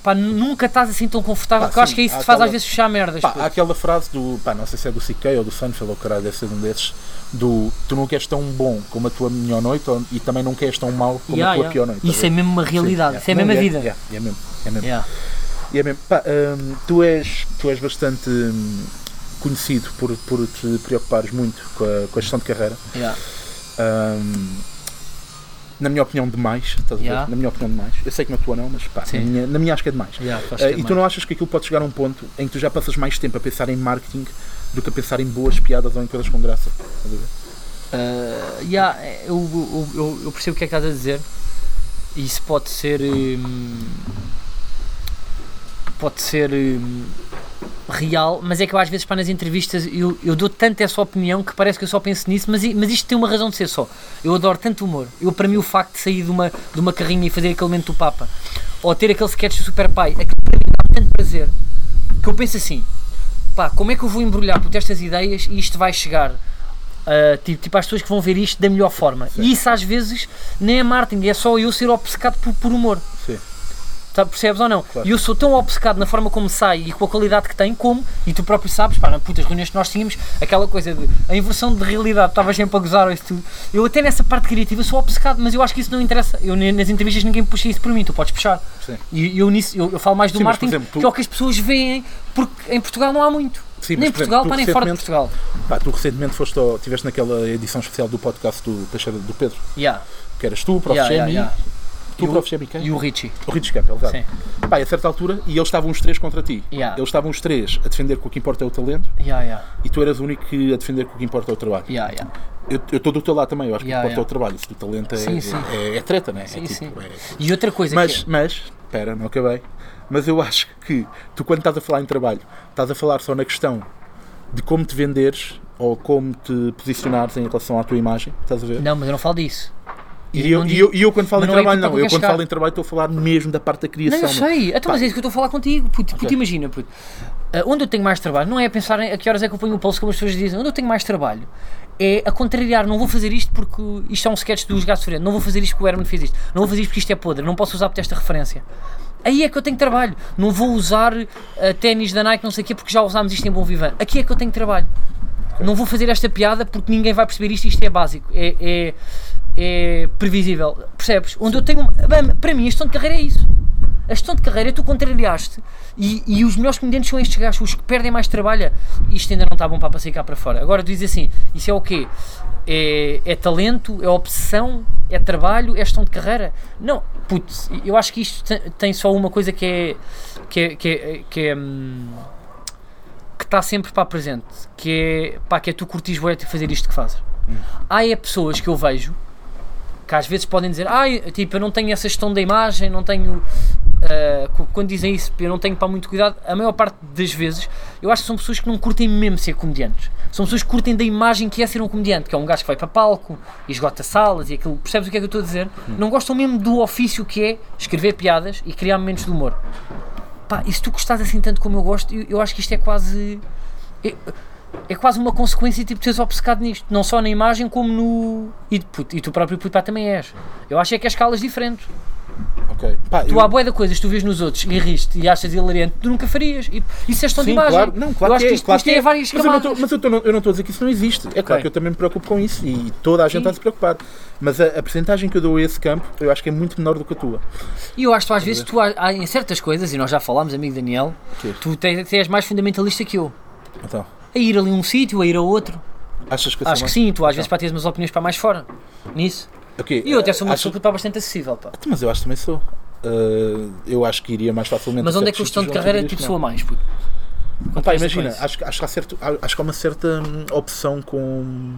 epá, nunca estás assim tão confortável, Pá, que eu acho sim, que é isso que te faz aquela- às vezes fechar merdas. Pá, há aquela frase do, pá, não sei se é do CK ou do Seinfeld ou caralho, deve ser um desses, do tu não queres tão bom como a tua melhor noite ou- e também não queres tão mal como Ya, a tua ya. pior noite. Isso é mesmo uma realidade, isso é a mesma Não, vida. É, mesmo, é mesmo. É mesmo. Pá, hum, tu, és, tu és bastante hum, conhecido por, por te preocupares muito com a, com a gestão de carreira. Ya. Na minha opinião, demais. Estás a ver? Yeah. Na minha opinião, demais. Eu sei que na tua não, mas pá, na minha, na minha acho que é demais. Que Uh, é e tu não achas que aquilo pode chegar a um ponto em que tu já passas mais tempo a pensar em marketing do que a pensar em boas piadas ou em coisas com graça? Estás a ver? Uh, yeah, eu, eu, eu- eu percebo o que é que estás a dizer. Isso pode ser. hum, pode ser. hum, real, mas é que eu às vezes para nas entrevistas eu, eu dou tanto essa opinião que parece que eu só penso nisso, mas, mas isto tem uma razão de ser só. Eu adoro tanto humor. Eu, para mim, o facto de sair de uma, de uma carrinha e fazer aquele momento do Papa, ou ter aquele sketch do Super Pai, aquilo para mim dá tanto prazer que eu penso assim: pá, como é que eu vou embrulhar por estas ideias e isto vai chegar Uh, tipo, tipo às pessoas que vão ver isto da melhor forma. E isso às vezes nem é marketing, é só eu ser obcecado por, por humor. Tá, percebes ou não? Claro. E eu sou tão obcecado na forma como sai e com a qualidade que tem, como, e tu próprio sabes, pá, na putas reuniões que nós tínhamos, aquela coisa de a inversão de realidade, estavas sempre a gozar isso tudo. Eu até nessa parte criativa sou obcecado, mas eu acho que isso não interessa. Eu nas entrevistas ninguém puxa isso por mim, tu podes puxar. Sim. E eu nisso, eu, eu falo mais do Sim, marketing, exemplo, tu- que é o que as pessoas veem, porque em Portugal não há muito. Sim, nem em por Portugal, pá, nem fora de Portugal. Pá, tu recentemente foste ao, tiveste naquela edição especial do podcast do do Pedro, Yeah, que eras tu, o Prof. yeah, yeah. Tu, o o- Prof. Quem? E o Richie. O Rich Campbell, exato. Sim. Pá, e a certa altura, e eles estavam os três contra ti. Yeah. Eles estavam os três a defender que o que importa é o talento Yeah, yeah, e tu eras o único que a defender que o que importa é o trabalho. yeah, yeah. Eu estou do teu lado também, eu acho que o Yeah, importa é o yeah. trabalho. Se o talento é, Sim, sim. é, é treta, né? Sim, é sim. é- E outra coisa Mas, que mas, espera, não acabei. Mas eu acho que tu, quando estás a falar em trabalho, estás a falar só na questão de como te venderes ou como te posicionares em relação à tua imagem, estás a ver? Não, mas eu não falo disso. E, Eu não e, eu, eu, quando falo em não é trabalho, não. eu quando falo em trabalho, estou a falar mesmo da parte da Não, criação. eu sei. Então, Pá. mas é isso que eu estou a falar contigo. Puto, puto, imagina, puto. Ah, onde eu tenho mais trabalho, não é a pensar em a que horas é que eu ponho o pulso, como as pessoas dizem. Onde eu tenho mais trabalho é a contrariar. Não vou fazer isto porque isto é um sketch dos gatos frente. Não vou fazer isto porque o Herman fez isto. Não vou fazer isto porque isto é podre. Não posso usar esta referência. Aí é que eu tenho trabalho. Não vou usar ah, ténis da Nike, não sei o quê, porque já usámos isto em Bom Vivan. Aqui é que eu tenho trabalho. Não vou fazer esta piada porque ninguém vai perceber isto. Isto é básico. É, é, é previsível. Percebes? Onde eu tenho. Bem, para mim, a gestão de carreira é isso. A gestão de carreira tu contrariaste e, e os melhores comediantes são estes gajos, os que perdem mais trabalho. Isto ainda não está bom para passar cá para fora. Agora tu dizes assim: isso é o quê? É, é talento? É obsessão? É trabalho? É gestão de carreira? Não, putz, eu acho que isto tem, tem só uma coisa que é. que é. que é, que é, hum, que está sempre para presente, que é, pá, que é tu curtis de fazer isto que fazes. Há é pessoas que eu vejo que às vezes podem dizer, ah, tipo, eu não tenho essa gestão da imagem, não tenho. cu- quando dizem isso, eu não tenho para muito cuidado, a maior parte das vezes eu acho que são pessoas que não curtem mesmo ser comediantes. São pessoas que curtem da imagem que é ser um comediante, que é um gajo que vai para palco e esgota salas e aquilo. Percebes o que é que eu estou a dizer? Não gostam mesmo do ofício que é escrever piadas e criar momentos de humor. Pá, e se tu gostas assim tanto como eu gosto, eu, eu acho que isto é quase. É, é quase uma consequência tipo, teres obcecado nisto, não só na imagem como no. E, puto, e tu próprio puto, pá, também és. Eu acho é que é escalas diferentes. Ok. Pá, Tu eu- há boia de coisas que tu vês nos outros e riste e achas hilariante, tu nunca farias. E, isso é gestão de imagem. claro, não, claro eu acho que que é, isto, claro isto que é é. várias Mas eu não camadas. estou- mas eu não estou a dizer que isso não existe. É claro Ok. que eu também me preocupo com isso e toda a gente Sim. está a se preocupar. Mas a, a percentagem que eu dou a esse campo, eu acho que é muito menor do que a tua. E eu acho que tu, às vezes, tu, há- em certas coisas, e nós já falámos, amigo Daniel, Quê? tu te- te és mais fundamentalista que eu. Então, A ir ali a um sítio, a ir a outro. achas que Acho que sim, tu às vezes Então. para teres umas opiniões para mais fora. Nisso. Ok, E eu até sou uma achas- pessoa pá, bastante acessível. Pá. Mas eu acho que também sou. Uh, eu acho que iria mais facilmente. Mas onde é que o gestão de carreira onde tipo isto soa mais? puto? Pá, imagina, acho, que- acho, que há certo, acho que há uma certa hum, opção com.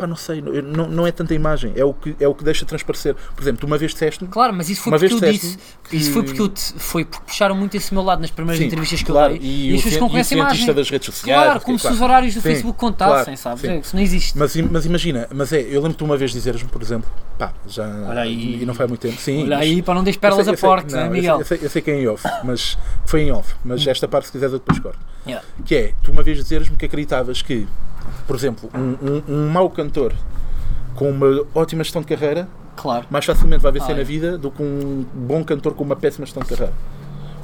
Pá, não sei, não, não, é tanta imagem, é o, que, é o que deixa transparecer. Por exemplo, tu uma vez disseste-me. Claro, mas isso foi porque eu disseste-me disse. que- Isso foi porque eu te, foi porque puxaram muito esse meu lado nas primeiras Sim, entrevistas que claro, eu dei. e, as pessoas e o conhecem a cientista imagem. das redes sociais. Claro, como se claro. os horários do Sim, Facebook contassem, claro, sabes? É, Isso não existe. Mas, mas imagina, mas é, eu lembro-te uma vez dizeres-me, por exemplo, pá, já. Olha aí. E não foi há muito tempo. Sim, Olha mas- aí, para não deixar pérolas a né, eu Miguel? Eu sei, eu sei que é em off, mas foi em off. Mas esta parte, se quiseres, eu depois corto. Yeah. Que é, tu uma vez dizeres-me que acreditavas que, por exemplo, um, um, um mau cantor com uma ótima gestão de carreira Claro, mais facilmente vai vencer Ah, na é. vida do que um bom cantor com uma péssima gestão de carreira.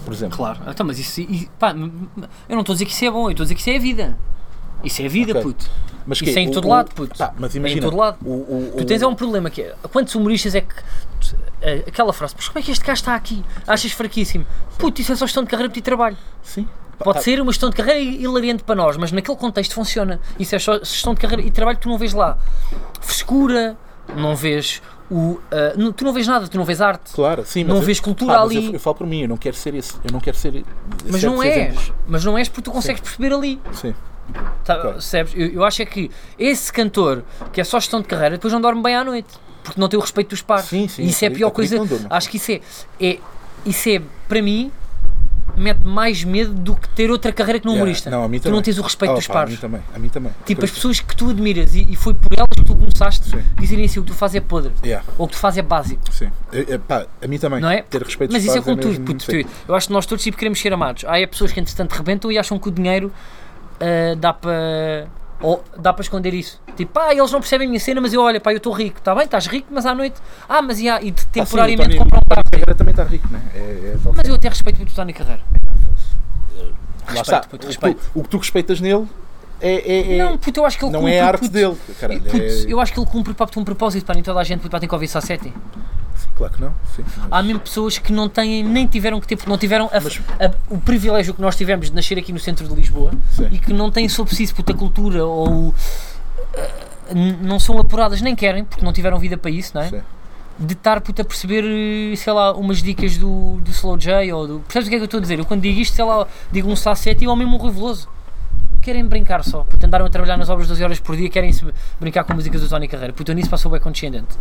Por exemplo. claro. Então, mas isso. e- pá, eu não estou a dizer que isso é bom, eu estou a dizer que isso é a vida. Isso é a vida, Ok. puto. Mas Isso quê? é em O- todo o- lado, puto. Pá, mas É em imagina, todo lado. O, Tu tens é um problema que é. Quantos humoristas é que. eh, Aquela frase, mas como é que este gajo está aqui? Achas fraquíssimo? Puto, isso é só gestão de carreira ti trabalho. Sim. Pode tá- ser uma gestão de carreira hilariante para nós, mas naquele contexto funciona. Isso é só gestão de carreira e trabalho que tu não vês lá. Frescura, não vês o. ah, não- tu não vês nada, tu não vês arte. Claro, sim, Não eu- vês cultura mas ali. Eu, eu falo por mim, eu não quero ser esse. Eu não quero ser. Mas não és. exemplos. Mas não és porque tu consegues perceber ali. Sim. Tá, percebes? Eu, eu acho é que esse cantor que é só gestão de carreira depois não dorme bem à noite. Porque não tem o respeito dos pares. Sim, sim, E isso é a pior coisa. Acho que isso é, é. Isso é, para mim, mete mais medo do que ter outra carreira que Yeah, humorista. não, a mim tu também. não tens o respeito Oh, dos pá, pares. A mim também. A mim também. Tipo, as pessoas que tu admiras e, e foi por elas que tu começaste Sim. dizerem assim: o que tu fazes é podre. Yeah, Ou o que tu fazes é básico. sim. É, é, pá, a mim também. Não é? Ter respeito Mas dos isso é pares com tudo. puto, eu acho que nós todos tipo, queremos ser amados. Há é pessoas que entretanto rebentam e acham que o dinheiro ah, dá para Ou dá para esconder isso? Tipo, pá, eles não percebem a minha cena, mas eu olho, pá, eu estou rico, está bem, estás rico, mas à noite, ah, mas e, há- e de- temporariamente ah, sim, o comprar um o carro. Carreira também está rico, né? É, é Mas eu até respeito muito o Tony Carreira. Lá Respeito, está. puto, O que respeito. tu- O que tu respeitas nele é, é- é- Não, puto, eu acho que ele não cumpre, é a arte puto. dele. Caralho, Puto, é- Eu acho que ele cumpre pá, um propósito para nem toda a gente puto, pá, tem que ouvir Sassetti. Claro que não. Sim, mas- Há mesmo pessoas que não têm, nem tiveram que ter, porque não tiveram a- Mas- a- o privilégio que nós tivemos de nascer aqui no centro de Lisboa Sim. e que não têm sobre si puta cultura ou eh, não são apuradas, nem querem, porque não tiveram vida para isso, não é? Sim. De estar puta, a perceber, eh, sei lá, umas dicas do, do Slow J ou do. Percebes o que é que eu estou a dizer? Eu quando digo isto, sei lá, digo um Sassetti ou mesmo um Rui Veloso. Querem brincar só, porque andaram a trabalhar nas obras 12 horas por dia, querem brincar com músicas do Tony Carreira. Puta, eu nisso passou bem condescendente.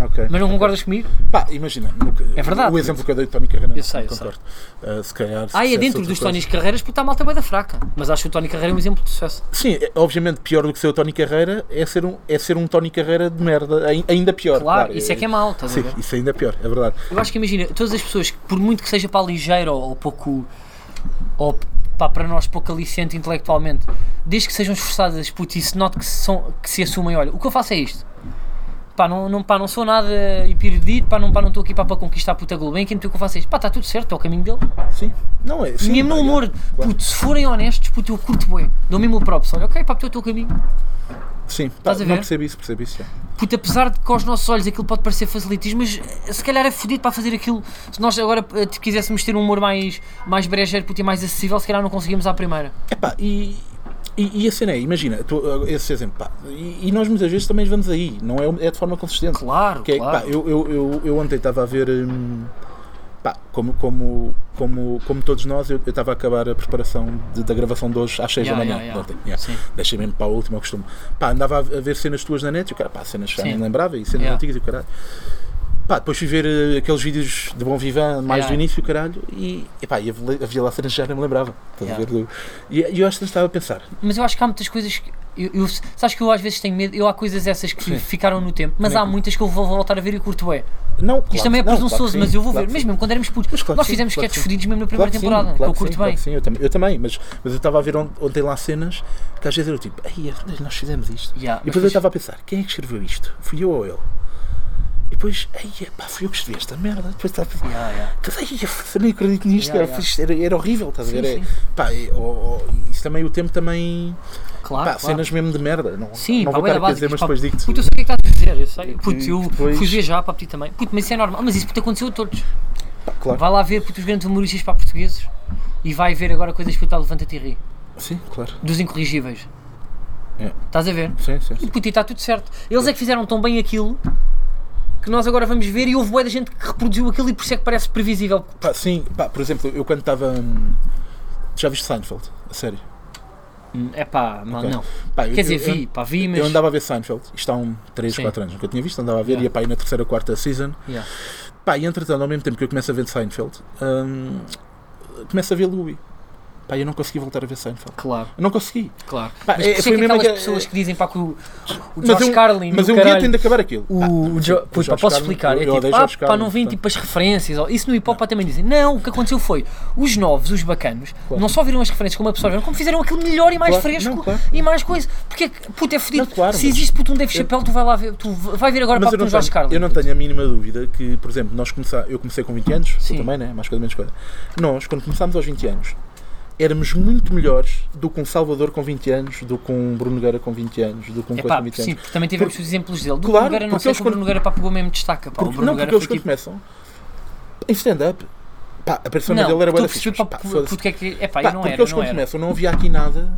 Ok. Mas não concordas comigo? Pá, imagina. É verdade. O exemplo que eu dei de Tony Carreira, Eu sei, eu concordo. Ah, se calhar. se Ah, é dentro dos Tonys Carreiras, puta, a malta é bué da fraca. Mas acho que o Tony Carreira é um exemplo de sucesso. Sim, é- obviamente pior do que ser o Tony Carreira é ser um, é ser um Tony Carreira de merda, ai- ainda pior. Claro, isso é que é mau, estás a Sim, ver? isso ainda é pior, é verdade. Eu acho que imagina, todas as pessoas, por muito que seja para ligeiro ou, ou pouco. ou pá, para nós pouco aliciente intelectualmente, desde que sejam esforçadas, putz, e se note que, são, que se assumem, olha, o que eu faço é isto. Pá, não, não, pá, não sou nada hipererudito, pá, não pá, não estou aqui pá, para conquistar a puta Gulbenkian, então o que eu faço é isto. Pá, está tudo certo, é o caminho dele. Sim. Não é. Sim, Mesmo no humor, é, claro. puto, se forem honestos, puto, eu curto bem. Dou mesmo o próprio, olha, ok, pá, porque é o teu caminho. Sim, pá, Estás a não ver? percebo isso, percebo isso. já. Puto, apesar de que aos nossos olhos aquilo pode parecer facilitismo, mas eh, se calhar é fodido para fazer aquilo. Se nós agora eh, t- quiséssemos ter um humor mais, mais brejeiro, puto, e mais acessível, se calhar não conseguimos à primeira. Epá, e, e, e a cena é, imagina, tu, esse exemplo, pá, e, e nós muitas vezes também vamos aí, não é, é de forma consistente. Claro, é, claro. pá, eu, eu, eu, eu ontem estava a ver, hum, pá, como, como, como, como todos nós, eu eu estava a acabar a preparação de- da gravação de hoje às 6 Yeah, da manhã. yeah, yeah. yeah. Sim. Deixei mesmo para a última, ao costume. Pá, andava a ver cenas tuas na net e o cara, pá, cenas que já Sim. nem lembrava e cenas antigas e o caralho. Pá, depois fui ver eh, aqueles vídeos de Bom Vivan mais do início, o caralho, e, epá, e havia, lá cenas que já nem me lembrava. Do- E, e eu acho que estava a pensar, Mas eu acho que há muitas coisas que. Eu, eu, sabes que eu às vezes tenho medo, eu há coisas essas que Sim. ficaram no tempo, mas Também há muitas que eu vou voltar a ver e curto é. Não, Isto claro também é presunçoso, claro mas sim, eu vou claro ver. que Mesmo sim. quando éramos putos, Mas claro nós sim, fizemos que sketches sim. fodidos mesmo na primeira que sim, temporada, claro que eu sim, curto claro bem. sim, eu também, eu também mas, mas eu estava a ver ont- ontem lá cenas que às vezes eu tipo, Ei, nós fizemos isto. Yeah, e mas depois eu estava a pensar, quem é que escreveu isto? Fui eu ou ele? E depois, ei, pá, fui eu que escrevi esta merda. Depois estava a Yeah, yeah. Depois, "Ei, eu nem acredito nisto, Yeah, cara, yeah. isto era, era horrível, estás a Sim, ver? É, sim. pá, e, oh, oh, isso também, o tempo também, Claro, pá, claro. cenas mesmo de merda. Não, Sim, não pá, vou estar a dizer, mas depois digo-te. Puto, eu sei o que é que estás dizer, eu sei. Puto, eu depois- fui viajar para ti também. Puto, mas isso é normal. Mas isso puto, aconteceu a todos. Claro. Vai lá ver puto, os grandes humoristas para portugueses e vai ver agora coisas puto, Levanta-te e ri. Sim, claro. Dos incorrigíveis. É. Estás a ver? Sim, sim, E sim. puto, e está tudo certo. Eles é que fizeram tão bem aquilo que nós agora vamos ver e houve boa da gente que reproduziu aquilo e por isso é que parece previsível. Pá, sim, pá, por exemplo, eu quando estava. hum, Já viste Seinfeld? A sério? É pá, não. Ok. não. Pá, eu- Quer dizer, eu- vi, pá, vi, mas. Eu andava a ver Seinfeld, isto há um 3, Sim. 4 anos, nunca tinha visto, andava a ver, Yeah. ia para aí na terceira, quarta season. Yeah. Pá, e entretanto, ao mesmo tempo que eu começo a ver Seinfeld, hum, começo a ver Louis. Pá, eu não consegui voltar a ver Seinfeld. Claro, Eu não consegui. claro. Pá, mas é- foi que mesmo aquelas que- pessoas que dizem pá, que o, o Mas Josh Carlin Mas e eu o um dia tenho de acabar aquilo. O, Pá, o Jo- puto, pá, Josh posso Carlin, explicar? eu- É eu tipo, ah, pá, Carlin, não vêm tipo as referências. Isso no hip hop pá, também dizem. Não, o que aconteceu foi os novos, os bacanos, Claro. não só viram as referências como absorveram, como fizeram aquilo melhor e mais Claro, fresco não, claro. e mais coisa. Porque é puto, é fodido. Claro, Se mas- existe puto, um Dave Chappelle, tu vai lá ver, tu vai ver agora Mas para um Josh Carlin. eu não tenho a mínima dúvida que, por exemplo, nós começar, eu comecei com 20 anos, Sim. tu também, né? Mais coisa menos coisa. Nós, quando começámos aos 20 anos, éramos muito melhores do que um Salvador com 20 anos, do que um Bruno Nogueira com 20 anos, do que um É pá, com 20 sim, anos. porque também tivemos os exemplos dele. Do Claro, Bruno Nogueira, não sei que o Bruno quando- Nogueira pá, pegou mesmo destaca. Pá. o Porque, Bruno não, porque eles quando tipo. começam em stand-up, pá, a persona Não, dele era boa fixe. pá, porque é que. É pá, Pá, eu não porque era. eles Não quando era. começam não havia aqui nada,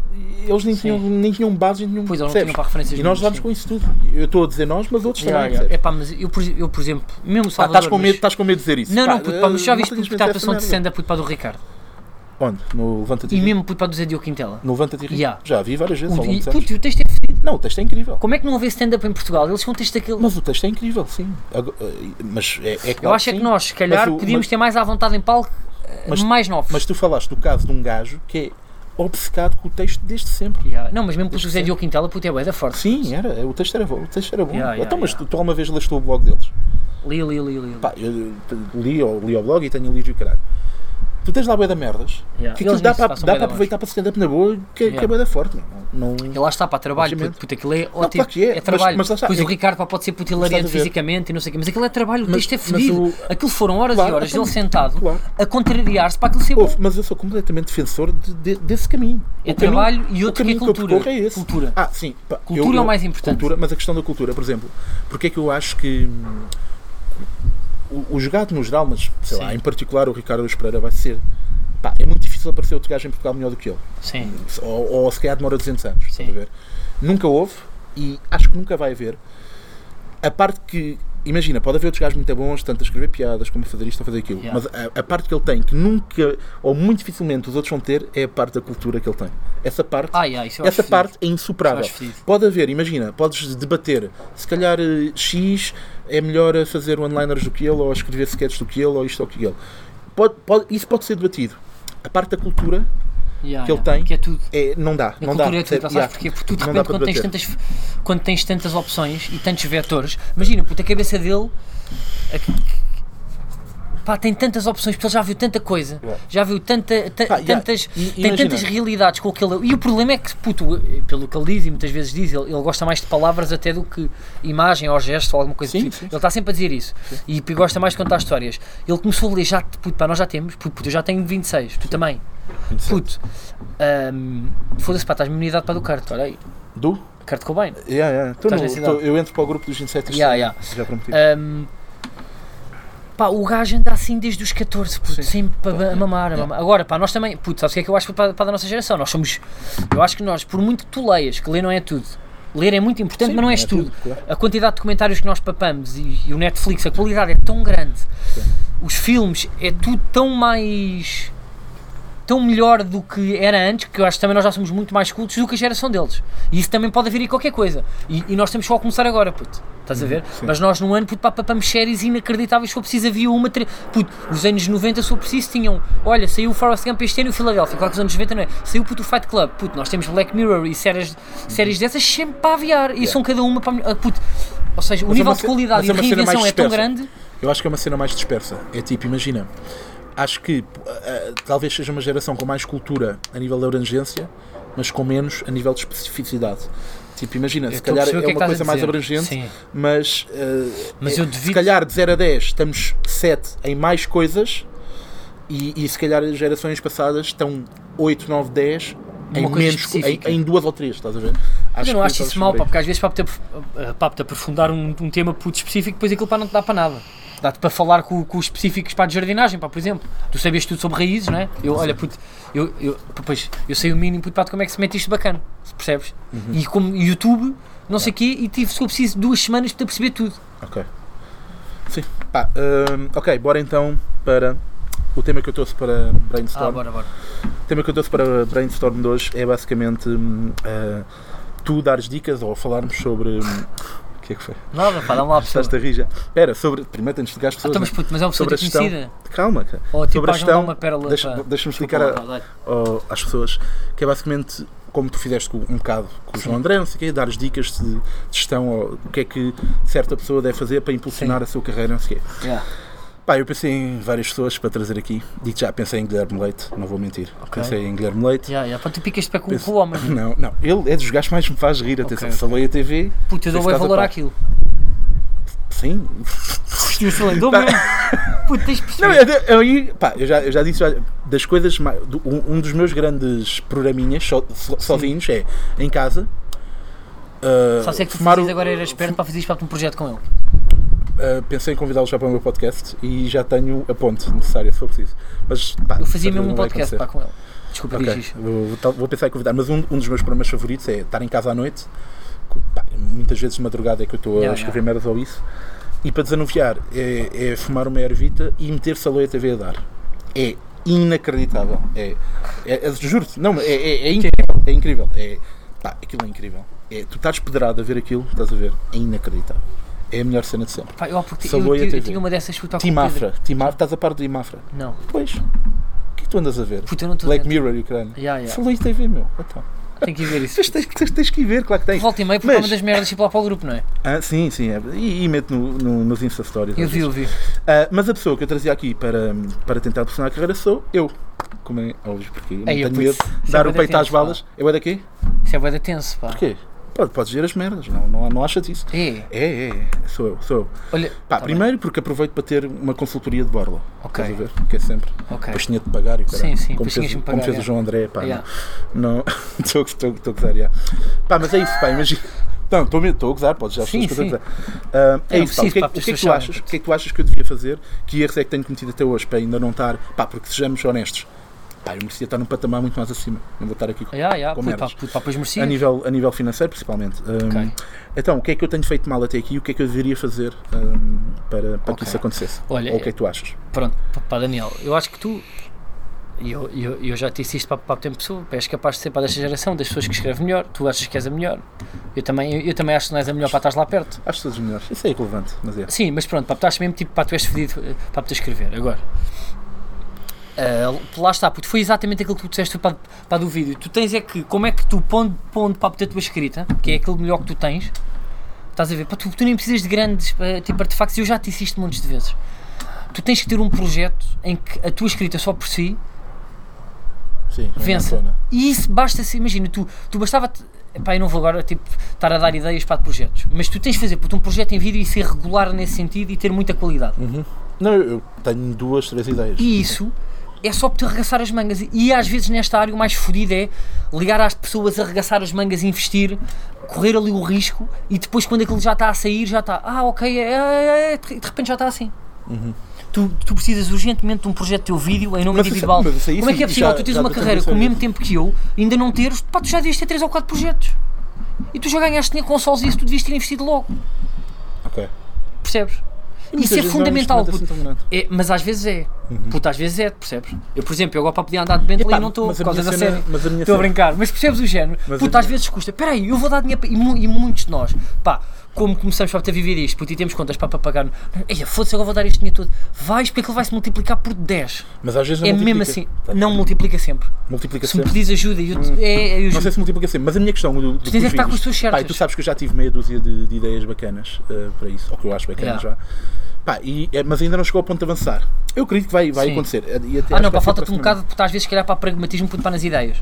eles nem Sim. tinham, nem tinham base, nem tinham Pois não tinham para referências E nós sim. com isso tudo. Eu estou a dizer nós, mas outros Yeah, também. É pá, mas eu, por, eu, por exemplo, mesmo Salvador. estás com, medo, estás com medo de dizer isso. Não, não, puto, pá, mas já viste a atuação de stand-up do Ricardo? Onde? No Levanta-te E Ri? mesmo puto, do Zé Diogo Quintela? No Levanta-te Ri? Yeah. Já vi várias vezes O, ao longo e, dos anos. puto, e o texto é fedido. Não, o texto é incrível. Como é que não houve stand-up em Portugal? Eles com o texto daquele. Mas o texto é incrível, sim. Ago- eh, Mas é, é eu claro acho é sim. que nós, se calhar, Mas o- podíamos mas- ter mais à vontade em palco, eh, Mas- mais novos. Mas tu falaste do caso de um gajo que é obcecado com o texto desde sempre. Yeah. Não, mas mesmo puto, o sempre. Diogo Quintela, puto, é bué da forte. Sim, era. O texto era bom. O texto era bom. Yeah, yeah, então, mas yeah. tu, tu alguma vez leste o blog deles? Li, li, li, li. li. Pá, eu li, ou, li o blog e tenho lido e o caralho. Tu tens lá bué da merdas. Yeah. Que aquilo dá para, dá bué para aproveitar para stand-up na boa, que, é- que é Yeah. bué da forte. Não, não, E lá está para trabalho, puto, puto, aquilo é ótimo. que é, é mas- trabalho. mas lá está, Depois é o que- Ricardo pá, pode ser puto hilariante fisicamente e não sei o quê, mas aquilo é trabalho, Mas- isto é mas fedido. o- Aquilo foram horas Claro, e horas dele sentado claro. a contrariar-se para aquilo ser bom. Mas eu sou completamente defensor de- de- desse caminho. É O caminho- trabalho e o outro que é caminho eu cultura. percorro é esse. Cultura. Ah, sim. pá, Cultura é o mais importante. Cultura, mas a questão da cultura, por exemplo, porque é que eu acho que o, o jogado no geral, mas sei lá, Sim. em particular o Ricardo Espereira vai ser. Pá, é muito difícil aparecer outro gajo em Portugal melhor do que ele. Sim. Ou, ou se calhar demora 200 anos. Sim. ver? Nunca houve e acho que nunca vai haver. A parte que. Imagina, pode haver outros gajos muito bons, tanto a escrever piadas como a fazer isto ou fazer aquilo. Yeah. Mas a, a parte que ele tem, que nunca, ou muito dificilmente os outros vão ter, é a parte da cultura que ele tem. Essa parte, Ah, yeah, essa parte é insuperável. Pode haver, imagina, podes debater, se calhar eh, X é melhor a fazer one-liners do que ele, ou a escrever sketches do que ele, ou isto ou aquilo. Pode, pode, isso pode ser debatido. A parte da cultura Yeah, que ele yeah, tem Que é tudo. é, não dá. A não cultura dá. é tudo, sabes Yeah. porquê? Porque tu de Não repente quando tens, tantas, quando tens tantas opções e tantos vetores, imagina, puta, a cabeça dele pá, tem tantas opções, porque ele já viu tanta coisa, Yeah. já viu tanta, ta- yeah, tantas, e- tem imagina. tantas realidades com aquele. E o problema é que, puto, pelo que ele diz e muitas vezes diz, ele, ele gosta mais de palavras até do que imagem ou gesto ou alguma coisa Sim, tipo. sim. Ele está sempre a dizer isso e gosta mais de contar histórias. Ele começou a ler, já, puto, pá, nós já temos, puto, puto, eu já tenho 26, tu também. 27. Puto, ahm, foda-se, pá, estás mesmo na idade para do Kurt, olha aí, Do? Kurt Cobain. Yeah, yeah. Tô no- tô- eu entro para o grupo dos 27 Yeah, yeah. Já prometi. Ahm, pá, o gajo anda assim desde os 14, puto, Sim. sempre para a mamar, a mamar. Agora, pá, nós também, puto, sabes o que é que eu acho para, para a nossa geração? Nós somos, eu acho que nós, por muito que tu leias, que ler não é tudo, ler é muito importante, Sim, mas não é é tudo. tudo, claro. A quantidade de comentários que nós papamos e, e o Netflix, a qualidade é tão grande, os filmes, é tudo tão mais. Tão melhor do que era antes, que eu acho que também nós já somos muito mais cultos do que a geração deles. E isso também pode haver aí qualquer coisa. E, e nós temos só a começar agora, puto. Estás a ver? sim. Mas nós num ano, puto, pá, papamos séries inacreditáveis, se for preciso havia uma. tre- Puto, os anos 90, se for preciso, tinham. Olha, saiu o Forrest Gump este ano e o Philadelphia. Claro que os anos 90 não é. Saiu puto, o Fight Club. Puto, nós temos Black Mirror e séries, séries dessas sempre para aviar. E são cada uma para. a- Puto. Ou seja, o Mas é nível de qualidade é e de cena reinvenção é tão grande. Eu acho que é uma cena mais dispersa. É tipo, imagina, acho que ah, talvez seja uma geração com mais cultura a nível de abrangência, mas com menos a nível de especificidade. Tipo, imagina, se calhar é é uma coisa mais abrangente, Sim. mas, ah, Mas é- eu se devido- calhar de 0 a 10 estamos 7 em mais coisas e, e se calhar as gerações passadas estão 8, 9, 10 em, Uma menos, em, em duas ou três, estás a ver? Mas eu não acho isso mal, pá, porque às vezes para te, eh, pá, te aprofundar um, um tema puto específico, depois aquilo pá, não te dá para nada. Dá-te para falar com, com os específicos para de jardinagem, pá, por exemplo. Tu sabias tudo sobre raízes, não é? Eu, olha, puto, eu, eu, pois, eu sei o mínimo, puto, pá, de como é que se mete isto bacana, percebes? Uhum. E como YouTube, não sei o quê, e tive, for preciso, duas semanas para perceber tudo. Ok. Sim. Pá, hum, ok, bora então para o tema que eu trouxe para Brainstorm. Ah, bora, bora. O tema que eu trouxe para Brainstorm de hoje é basicamente hum, uh, tu dares dicas ou falarmos sobre. hum, O que é que foi? Nada, pá, dá-me lá a pessoa. Estás-te a rir já? Espera, sobre. Primeiro tens de explicar as Ah, pessoas. então, mas, né? puto, mas é uma pessoa Sobre a gestão. conhecida. Calma, cara. Ou tipo, sobre a gestão. uma pérola Deixa- para- Deixa-me explicar a- às pessoas que é basicamente como tu fizeste com- um bocado com o João André, não sei o quê, dar as dicas de, de gestão ou o que é que certa pessoa deve fazer para impulsionar a sua carreira, não sei o quê. Yeah. Pá, eu pensei em várias pessoas para trazer aqui. Digo já, pensei em Guilherme Leite, não vou mentir. Ok. Pensei em Guilherme Leite. Yeah, yeah. Pá, tu picas de pé com, com o homem. Não, não, ele é dos gajos que mais me faz rir. Atenção, ok. falei a TV. Puta, eu dou bem valor àquilo. Sim. Sim, dou mesmo. Puta, tens de Não, eu, eu, pá, eu, já, eu já disse já, das coisas. mais- do- um, dos meus grandes programinhas so, so- sozinhos é em casa. Uh, Só sei que tu fumar agora era esperto para fazer isto para um projeto com ele. Uh, pensei em convidá-lo já para o meu podcast e já tenho a ponte necessária se for preciso. Mas, pá, Eu fazia mesmo um podcast pá, com ele. Desculpa, Ok, diz isto. vou, vou pensar em convidar, mas um, um dos meus programas favoritos é estar em casa à noite. pá, muitas vezes de madrugada é que eu estou Yeah, a escrever merdas ou isso. E para desanuviar é, é fumar uma ervita e meter-se a Leia TV a dar. É inacreditável. É, é, é- juro-te, não, é, é, é incrível. É incrível. É, pá, aquilo é incrível. É, tu estás pedrado a ver aquilo, estás a ver? É inacreditável. É a melhor cena de sempre. Pá, eu, porque, eu, eu, eu tinha uma dessas o Timafra. Timafra. Estás a par do Timafra? Não. Pois. O que é que tu andas a ver? Puta, eu não Black. Mirror e caralho. Yeah, yeah. Falei TV, meu. Então. Tenho que ir ver isso. Tens, tens, tens, tens que ir ver, claro que tens. Volta e meia, porque Mas- é uma das merdas tipo lá para o grupo, não é? Ah, sim, sim. É. E, e meto no, no, nos Insta Stories. Eu vi, eu vi. Ah, mas a pessoa que eu trazia aqui para, para tentar pressionar a carreira sou eu. Como é óbvio, porque eu não Ei, tenho medo de isso dar é o peito às balas. Eu é daqui? Isso é bué da tenso, pá. Porquê? Pode, podes ver as merdas, não, não, não achas isso? É, É, é, é. Sou eu, sou eu. olha, Pá, tá primeiro porque aproveito para ter uma consultoria de borla. Ok. Estás a ver? Que é sempre. bem. Ok. Depois tinha de pagar e o. Sim, sim, como fez, de como pagar, fez é. o João André, pá. Yeah. Não. Estou a gozar, já. Pá, mas é isso, pá, imagina. Não, estou a gozar, podes já Sim, sim. coisas a gozar. Ah, É, é isso, pá, o que, é, o que é que tu achas? O que é que tu achas que eu devia fazer? Que erros é que tenho cometido até hoje para ainda não estar. Pá, porque sejamos honestos. Pá, eu merecia estar num patamar muito mais acima. Não vou estar aqui com. Yeah, yeah, com pois merecia. A nível, a nível financeiro, principalmente. Um, Ok. Então, o que é que eu tenho feito mal até aqui e o que é que eu deveria fazer um, para, para que Ok. isso acontecesse? Olha, Ou o que é que tu achas? Pronto, pá, Daniel, eu acho que tu, e eu, eu, eu já te disse isto para, para tempo pessoa, pá, és capaz de ser para desta geração, das pessoas que escrevem melhor, tu achas que és a melhor. Eu também, eu, eu também acho que não és a melhor para estar lá perto. Acho todos melhores. Isso é irrelevante, mas é. Sim, mas pronto, pá, tu achas mesmo tipo, pá, tu és fedido eh, para te escrever. Agora, ah, lá está, puto, foi exatamente aquilo que tu disseste para, para do vídeo. Tu tens é que, como é que tu pondo, pondo para a tua escrita, que é aquilo melhor que tu tens, estás a ver, pá, tu, tu nem precisas de grandes eh, tipo, artefactos, eu já te disse isto montes de vezes. Tu tens que ter um projeto em que a tua escrita só por si Sim, é Vença. E isso basta-se, imagina, tu, tu bastava. Pá, eu não vou agora tipo, estar a dar ideias para projetos, mas tu tens de fazer puto, um projeto em vídeo e ser regular nesse sentido e ter muita qualidade. Não, eu eu tenho duas, três ideias. E isso é só para te arregaçar as mangas. E às vezes nesta área o mais fodido é ligar às pessoas, arregaçar as mangas, investir, correr ali o risco e depois quando aquilo já está a sair, já está, ah ok, é, é, é, de repente já está assim. Tu, tu precisas urgentemente de um projeto teu vídeo em nome Mas isso- individual. mas aí Como é que é possível? já- tu tens uma carreira com o mesmo tempo que eu, ainda não teres, pá, tu já devias ter 3 ou 4 projetos. E tu já ganhaste dinheiro com solos e isso tu devias ter investido logo. Ok. Percebes? E Isso é um fundamental. puto. É, mas às vezes é. Puta, às vezes é, percebes? Eu, por exemplo, eu agora para poder andar de Bentley Epá, não estou por a causa da série. Estou a brincar, mas percebes o género? Mas Puta, a às vezes custa. Espera aí, eu vou dar dinheiro. E, e muitos de nós, pá, como começamos para ter viver isto, puto, e temos contas para, para pagar. Foda-se, agora vou dar este dinheiro todo. Vais, porque ele vai se multiplicar por 10. Mas às vezes não É mesmo multiplica. assim. Tá. Não multiplica sempre. Multiplica Se me sempre. pedis ajuda, eu, te- é, eu Não sei se multiplica sempre, mas a minha questão do, do tens é estar com as tuas Pá, certas. tu sabes que eu já tive meia dúzia de, de ideias bacanas eh, para isso, ou que eu acho bacanas Yeah. já. Pá, e, é, mas ainda não chegou ao ponto de avançar. Eu acredito que vai, vai Sim. acontecer. eh, Ah, não, pá, ser falta-te um bocado, porque às vezes, se calhar, para pragmatismo, para nas ideias.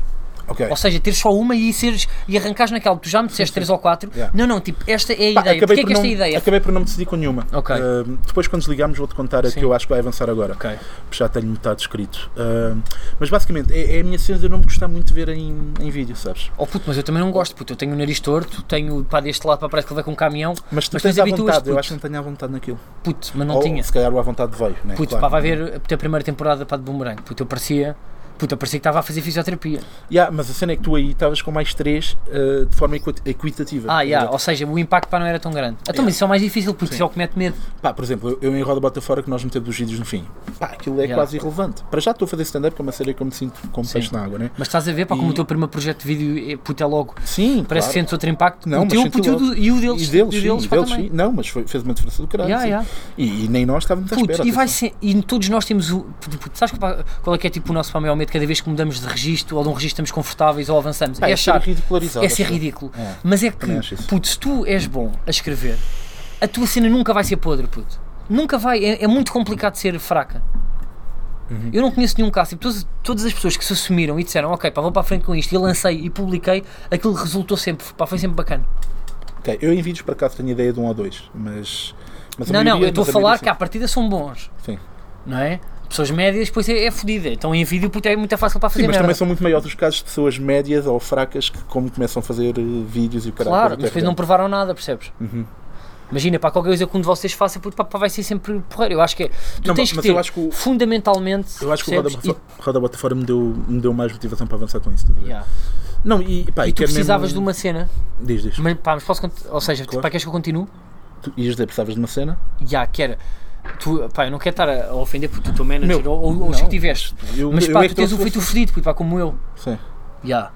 Ok. Ou seja, ter só uma e seres e arrancares naquela. Tu já me disseste três ou quatro. Yeah. Não, não, tipo, esta é a Pá, ideia. acabei, Porquê é que esta não, é a ideia? acabei por não me decidir com nenhuma. Ok. Eh, depois, quando desligamos, vou-te contar a Sim. que eu acho que vai avançar agora. Ok. Já tenho metade escrito. Eh, mas basicamente, é, é a minha cena de eu não me gostar muito de ver em, em vídeo, sabes? Oh puto, mas eu também não gosto, puto. Eu tenho o nariz torto, tenho pá deste lado para parece que ele vai com um caminhão. Mas tu Mas tens à vontade, eu acho que não tenho à vontade naquilo. Puto, mas não Ou, tinha. se calhar o à vontade veio, né? Puto, Claro. pá, vai ver a primeira temporada pá, de Boomerang. Puto, eu parecia. Puto, eu parecia que estava a fazer fisioterapia. Yeah, mas a cena é que tu aí estavas com mais três eh, de forma equi- equitativa. Ah, yeah, ou seja, o impacto pá, não era tão grande. Então, Yeah. mas isso é o mais difícil, Sim. isso é o que mete medo. Pá, por exemplo, eu, eu em Roda Bota Fora que nós metemos os vídeos no fim. Pá, aquilo é Yeah. quase irrelevante. Para já estou a fazer stand-up, que é uma série que eu me sinto como Sim. peixe na água, né? Mas estás a ver, pá, como E- o teu primeiro projeto de vídeo é, puto, é logo. Sim, Parece claro. que sentes outro impacto. Não, o teu, puto, e logo. e o deles. E deles, e o sim, deles, deles sim. Não, mas foi- fez uma diferença do caralho. Yeah, yeah. E, e nem nós estávamos à espera. e, vai ser, e todos nós temos o. Puto, sabes qual é que é tipo o nosso maior medo cada vez que mudamos de registro ou de um registro estamos confortáveis ou avançamos? Pá, é é ser achar. ridicularizado, É ser ridículo. É. Mas é que, puto, se tu és bom a escrever, a tua cena nunca vai ser podre, puto. Nunca vai. É, é muito complicado ser fraca. Uhum. Eu não conheço nenhum caso. Tipo, todas, todas as pessoas que se assumiram e disseram, ok, pá, vou para a frente com isto, e lancei e publiquei, aquilo resultou sempre, pá, foi sempre bacana. Ok, Eu em vídeos para cá tenho ideia de um ou dois, mas. mas não, não, maioria- eu estou a falar que à partida são bons. Sim. não é? Pessoas médias, depois é, é fodida. Então em vídeo, puto, é muito fácil para fazer Sim, mas merda. também são muito maiores os casos de pessoas médias ou fracas que, como começam a fazer eh, vídeos e o caralho. Claro, depois mas depois não provaram nada, percebes? Uhum. Imagina, para qualquer coisa que um de vocês faça, puto, pá, vai ser sempre porreiro. Eu acho que é. Tu Não, tens que ter, eu acho que o- fundamentalmente, Eu acho que o Roda, Fora me deu, me deu mais motivação para avançar com isso. yeah. Não, e, pá, E tu precisavas de mesmo... uma cena, Diz, diz. mas, pá, mas posso, ou seja, Claro. pá, queres que eu continue? Tu ias dizer, precisavas de uma cena? Já, que era. Tu, pá, eu não quero estar a ofender porque tu teu manager Meu, ou, ou, não. se tiveste. Eu, Mas pá, é tu que tens trouxe- feito fedido, pá, como eu. Sim. Já.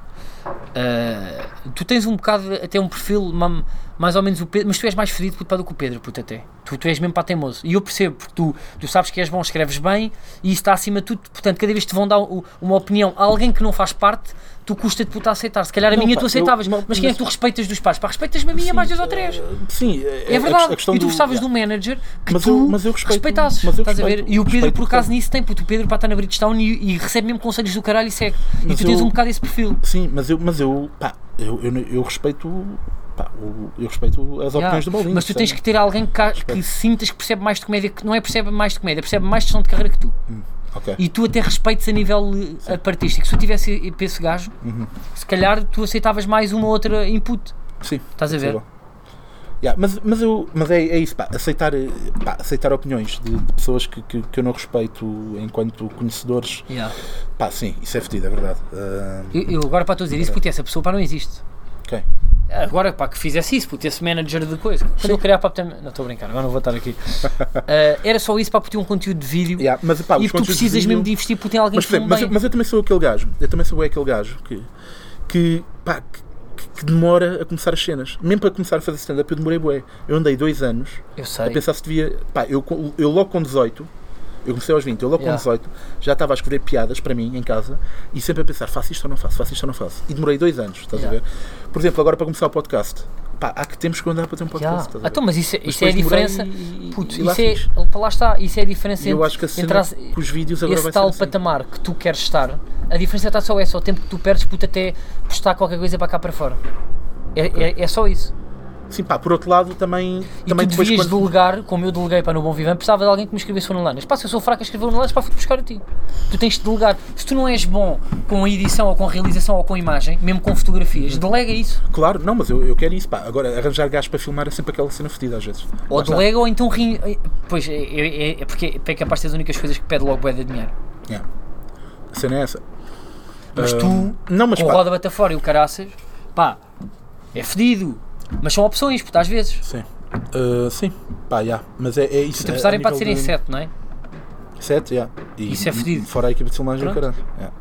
ah, tu tens um bocado, até um perfil ma- mais ou menos o Pedro, mas tu és mais fedido puto, do que o Pedro, puto, até. Tu, tu és mesmo para teimoso. E eu percebo, porque tu, tu sabes que és bom, escreves bem e isso está acima de tudo. Portanto, cada vez que te vão dar uma opinião a alguém que não faz parte, tu custa-te puto a aceitar. Se calhar a Não, minha pá, tu aceitavas, eu- não, mas quem é mas- que tu respeitas dos pais? Pá, respeitas-me a mim e a mais dois ou três. Sim, É a- verdade. A questão e tu do- precisavas de um manager que Mas tu eu- mas eu respeito- respeitasses. mas eu estás a ver? respeito- E o Pedro, respeito por acaso, nisso tem, puto. O Pedro para estar na Bridgestone e, e recebe mesmo conselhos do caralho e segue. e Mas tu tens eu- um bocado esse perfil. Sim, mas eu, mas eu, pá, eu, eu, eu respeito, eu respeito as opiniões Yeah. do Bolinho. Mas tu tens sabe? que ter alguém que, que sintas que percebe mais de comédia, que não é percebe mais de comédia, percebe mais de gestão de carreira que tu. Ok. E tu até respeites a nível eh, artístico. Se eu tivesse esse gajo, Uhum. se calhar tu aceitavas mais uma outra input. Sim. Estás a ver? possível. Yeah, mas, mas, eu, mas é, é isso, pá, aceitar, eh, pá, aceitar opiniões de, de pessoas que, que, que eu não respeito enquanto conhecedores, Yeah. pá, sim, isso é fedido, é verdade. Ah, Eu, eu agora para tu dizer isso, puto, essa pessoa pá, não existe. ok. Agora, pá, que fizesse isso, puto, esse manager de coisa. Quando eu criar para Não estou a brincar, agora não vou estar aqui. Eh, era só isso para ter um conteúdo de vídeo Yeah, mas, pá, e tu precisas de mesmo vídeo- de investir porque tem alguém Mas, que exemplo, mas, mas eu também sou aquele gajo, eu também sou aquele gajo que, que, pá, que, que demora a começar as cenas. Mesmo para começar a fazer stand-up, eu demorei bué. Eu andei dois anos Eu a sei. pensar se devia. Pá, eu, eu logo com 18, eu comecei aos 20, eu logo Yeah. com 18 já estava a escrever piadas para mim em casa e sempre a pensar, faço isto ou não faço, faço isto ou não faço. E demorei dois anos, estás Yeah. a ver? Por exemplo, agora para começar o podcast, pá, há que temos que andar para ter um podcast. Yeah. Então, mas isso, é- Mas isso é a diferença. e- Putz, e lá isso é, fiz. lá está, isso é a diferença eu entre, acho que a entre as- os vídeos agora esse vai tal ser assim. patamar que tu queres estar. A diferença está só essa, o tempo que tu perdes, puto, até postar qualquer coisa para cá para fora. É, é, é só isso. Sim, pá, por outro lado, também, E também tu depois devias quando... delegar, como eu deleguei para no Bom Vivant, precisava de alguém que me escrevesse o Nolanas. Pá, se eu sou fraco a escrever o Nolanas, pá, fui buscar a ti. Tu tens de delegar. Se tu não és bom com a edição, ou com a realização, ou com a imagem, mesmo com fotografias, Uhum. delega isso. Claro, não, mas eu, eu quero isso, pá. Agora, arranjar gás para filmar é sempre aquela cena fedida às vezes. Ou Lá está. delega, ou então ri. Pois, é, é, é porque é capaz de ser as únicas coisas que pede logo bué de dinheiro. Yeah. A cena é essa. Mas Ah, tu, não, mas com pá, roda bata fora e o caraças, pá, é fedido. Mas são opções, puto, às vezes. Sim. Ah, sim, pá, já. Mas é, é isso. Se precisarem a para nível serem de- sete, não é? Sete, já. E- Isso é fedido. Fora a equipa de filmagem, Pronto. caralho. Yeah.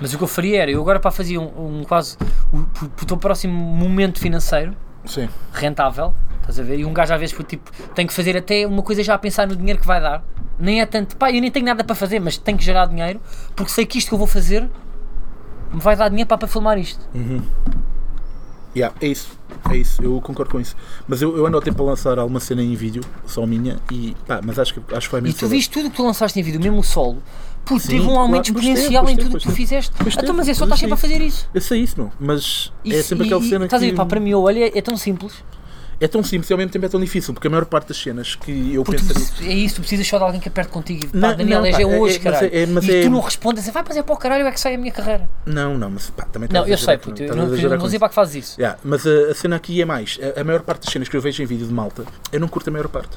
Mas o que eu faria era, eu agora para fazer um, um quase, o, para o teu próximo momento financeiro, Sim. rentável, estás a ver? E um gajo às vezes tipo, tem que fazer até uma coisa já a pensar no dinheiro que vai dar. Nem é tanto, pá, eu nem tenho nada para fazer, mas tenho que gerar dinheiro, porque sei que isto que eu vou fazer me vai dar dinheiro para, para filmar isto. Yeah, é isso. É isso. Eu concordo com isso. Mas eu, eu ando ao tempo a lançar alguma cena em vídeo, só minha, e pá, mas acho que, acho que E mesmo tu ser- viste tudo o que tu lançaste em vídeo, mesmo o solo, puto, Sim, teve um claro, aumento pois exponencial em tudo o que tu fizeste. Pois Então, teve, mas é só estás sempre a fazer isso. Eu sei isso, meu. Mas é Isso- sempre e- aquela e- cena Estás a que... ver, pá, para mim, olha, é tão simples. É tão simples e ao mesmo tempo é tão difícil, porque a maior parte das cenas que eu Porque pensaria... tu, é isso, tu precisas só de alguém que aperte contigo pá, Não, Daniel, não, és pá, é é- hoje, é- caralho. é- é- mas e é- tu não respondes, vai, mas é para o caralho, é que sai a minha carreira. Não, não, mas pá, também Não, eu sei, puto, eu não, eu com vou dizer para que fazes isso. Yeah, mas a, a cena aqui é mais. A, a maior parte das cenas que eu vejo em vídeo de malta, eu não curto a maior parte.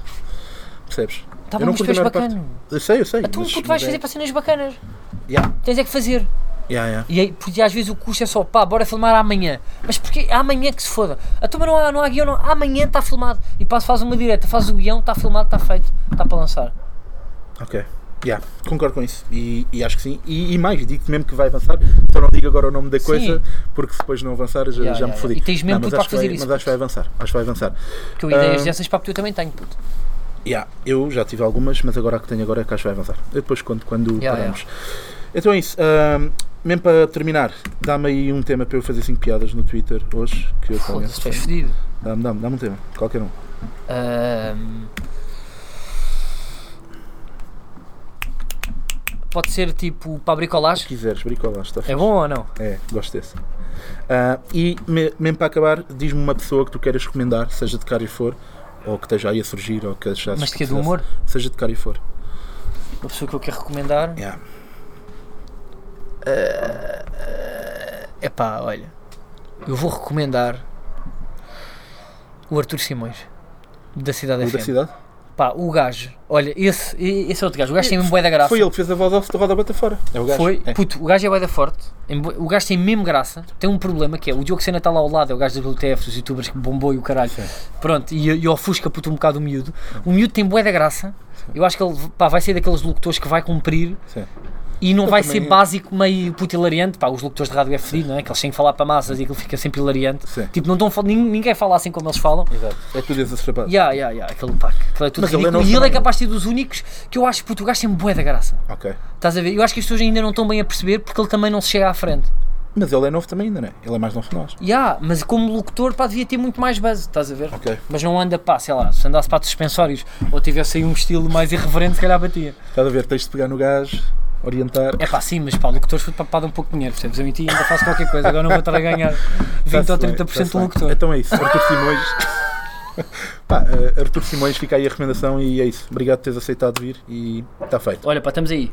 Percebes? Tá eu bem, não mas tu curto a és maior bacana. parte. Eu sei, eu sei. Então mas- tu vais é- fazer para cenas bacanas. Yeah, Tens é que fazer. Yeah, yeah. E aí, porque às vezes o custo é só, pá, bora filmar amanhã. Mas porque amanhã que se foda. Então, mas não há, não há guião, não. amanhã está filmado. E passo, faz uma direta, faz o guião, está filmado, está feito, está para lançar. Ok. Yeah, concordo com isso. E, e acho que sim. E, e mais, digo-te mesmo que vai avançar. Só não digo agora o nome da coisa, porque se depois não avançar já, Yeah, já yeah, me fodi. E tens mesmo Não, para que vai- fazer isso, Mas acho que vai avançar. Acho que vai avançar. Porque eu ideias Ah. dessas para eu também tenho, puto. Yeah, eu já tive algumas, mas agora a que tenho agora é que acho que vai avançar. Eu depois conto quando Yeah, paramos. Então é isso. ahm, mesmo para terminar, dá-me aí um tema para eu fazer 5 piadas no Twitter hoje. Que eu Foda-se, conheço. tu és fedido. Dá-me, dá-me, dá-me um tema, qualquer um. Ahm, Pode ser tipo para bricolagem? Se quiseres, bricola, está É fixe. bom ou não? É, gosto desse. Ah, e me- mesmo para acabar, diz-me uma pessoa que tu queiras recomendar, seja de cara e for, ou que esteja aí a surgir, ou que achasses Mas que é do humor? Seja de cara e for. Uma pessoa que eu quero recomendar. Yeah. É pá, olha. Eu vou recomendar o Arthur Simões, da Cidade O FM. da cidade? Pá, o gajo, olha, esse, esse é outro gajo. O gajo tem mesmo bué da graça. Foi ele que fez a voz off do Roda Bata Fora. É o gajo. Foi, É. puto, o gajo é bué da forte. O gajo tem mesmo graça. Tem um problema que é o Diogo Sena está lá ao lado, é o gajo do WTF, dos youtubers que bombou e o caralho. Sim. Pronto, e, e ofusca puto um bocado o miúdo. O miúdo tem bué da graça. Eu acho que ele pá, vai ser daqueles locutores que vai cumprir. Sim. E não Eu vai ser básico meio puto hilariante. Pá, os locutores de rádio é fedido, não é? Que eles têm que falar para massas e aquilo fica sempre hilariante. Sim. Tipo, não nin- ninguém fala assim como eles falam. Exato. É tudo exacerbado. Ya, ya, ya, aquele pá, aquilo é tudo Mas ele é ridículo. e ele é também, capaz de ser dos únicos que eu acho que Portugal tem bué da graça. Ok. Estás a ver? Eu acho que as pessoas ainda não estão bem a perceber porque ele também não se chega à frente. Mas ele é novo também ainda, não é? Ele é mais novo que nós. Ya, mas como locutor, pá, devia ter muito mais base, estás a ver? Ok. Mas não anda, pá, sei lá, se andasse para suspensórios ou tivesse aí um estilo mais irreverente, se calhar batia. Estás a ver? Tens de pegar no gajo, orientar. É pá, sim, mas pá, locutores foi papado um pouco de dinheiro, percebes? Eu em ti ainda faço qualquer coisa, agora não vou estar a ganhar 20 ou 30% do locutor. Então é isso. Artur Simões. Pá, eh, Artur Simões, fica aí a recomendação e é isso. Obrigado por teres aceitado vir e está feito. Olha, pá, estamos aí.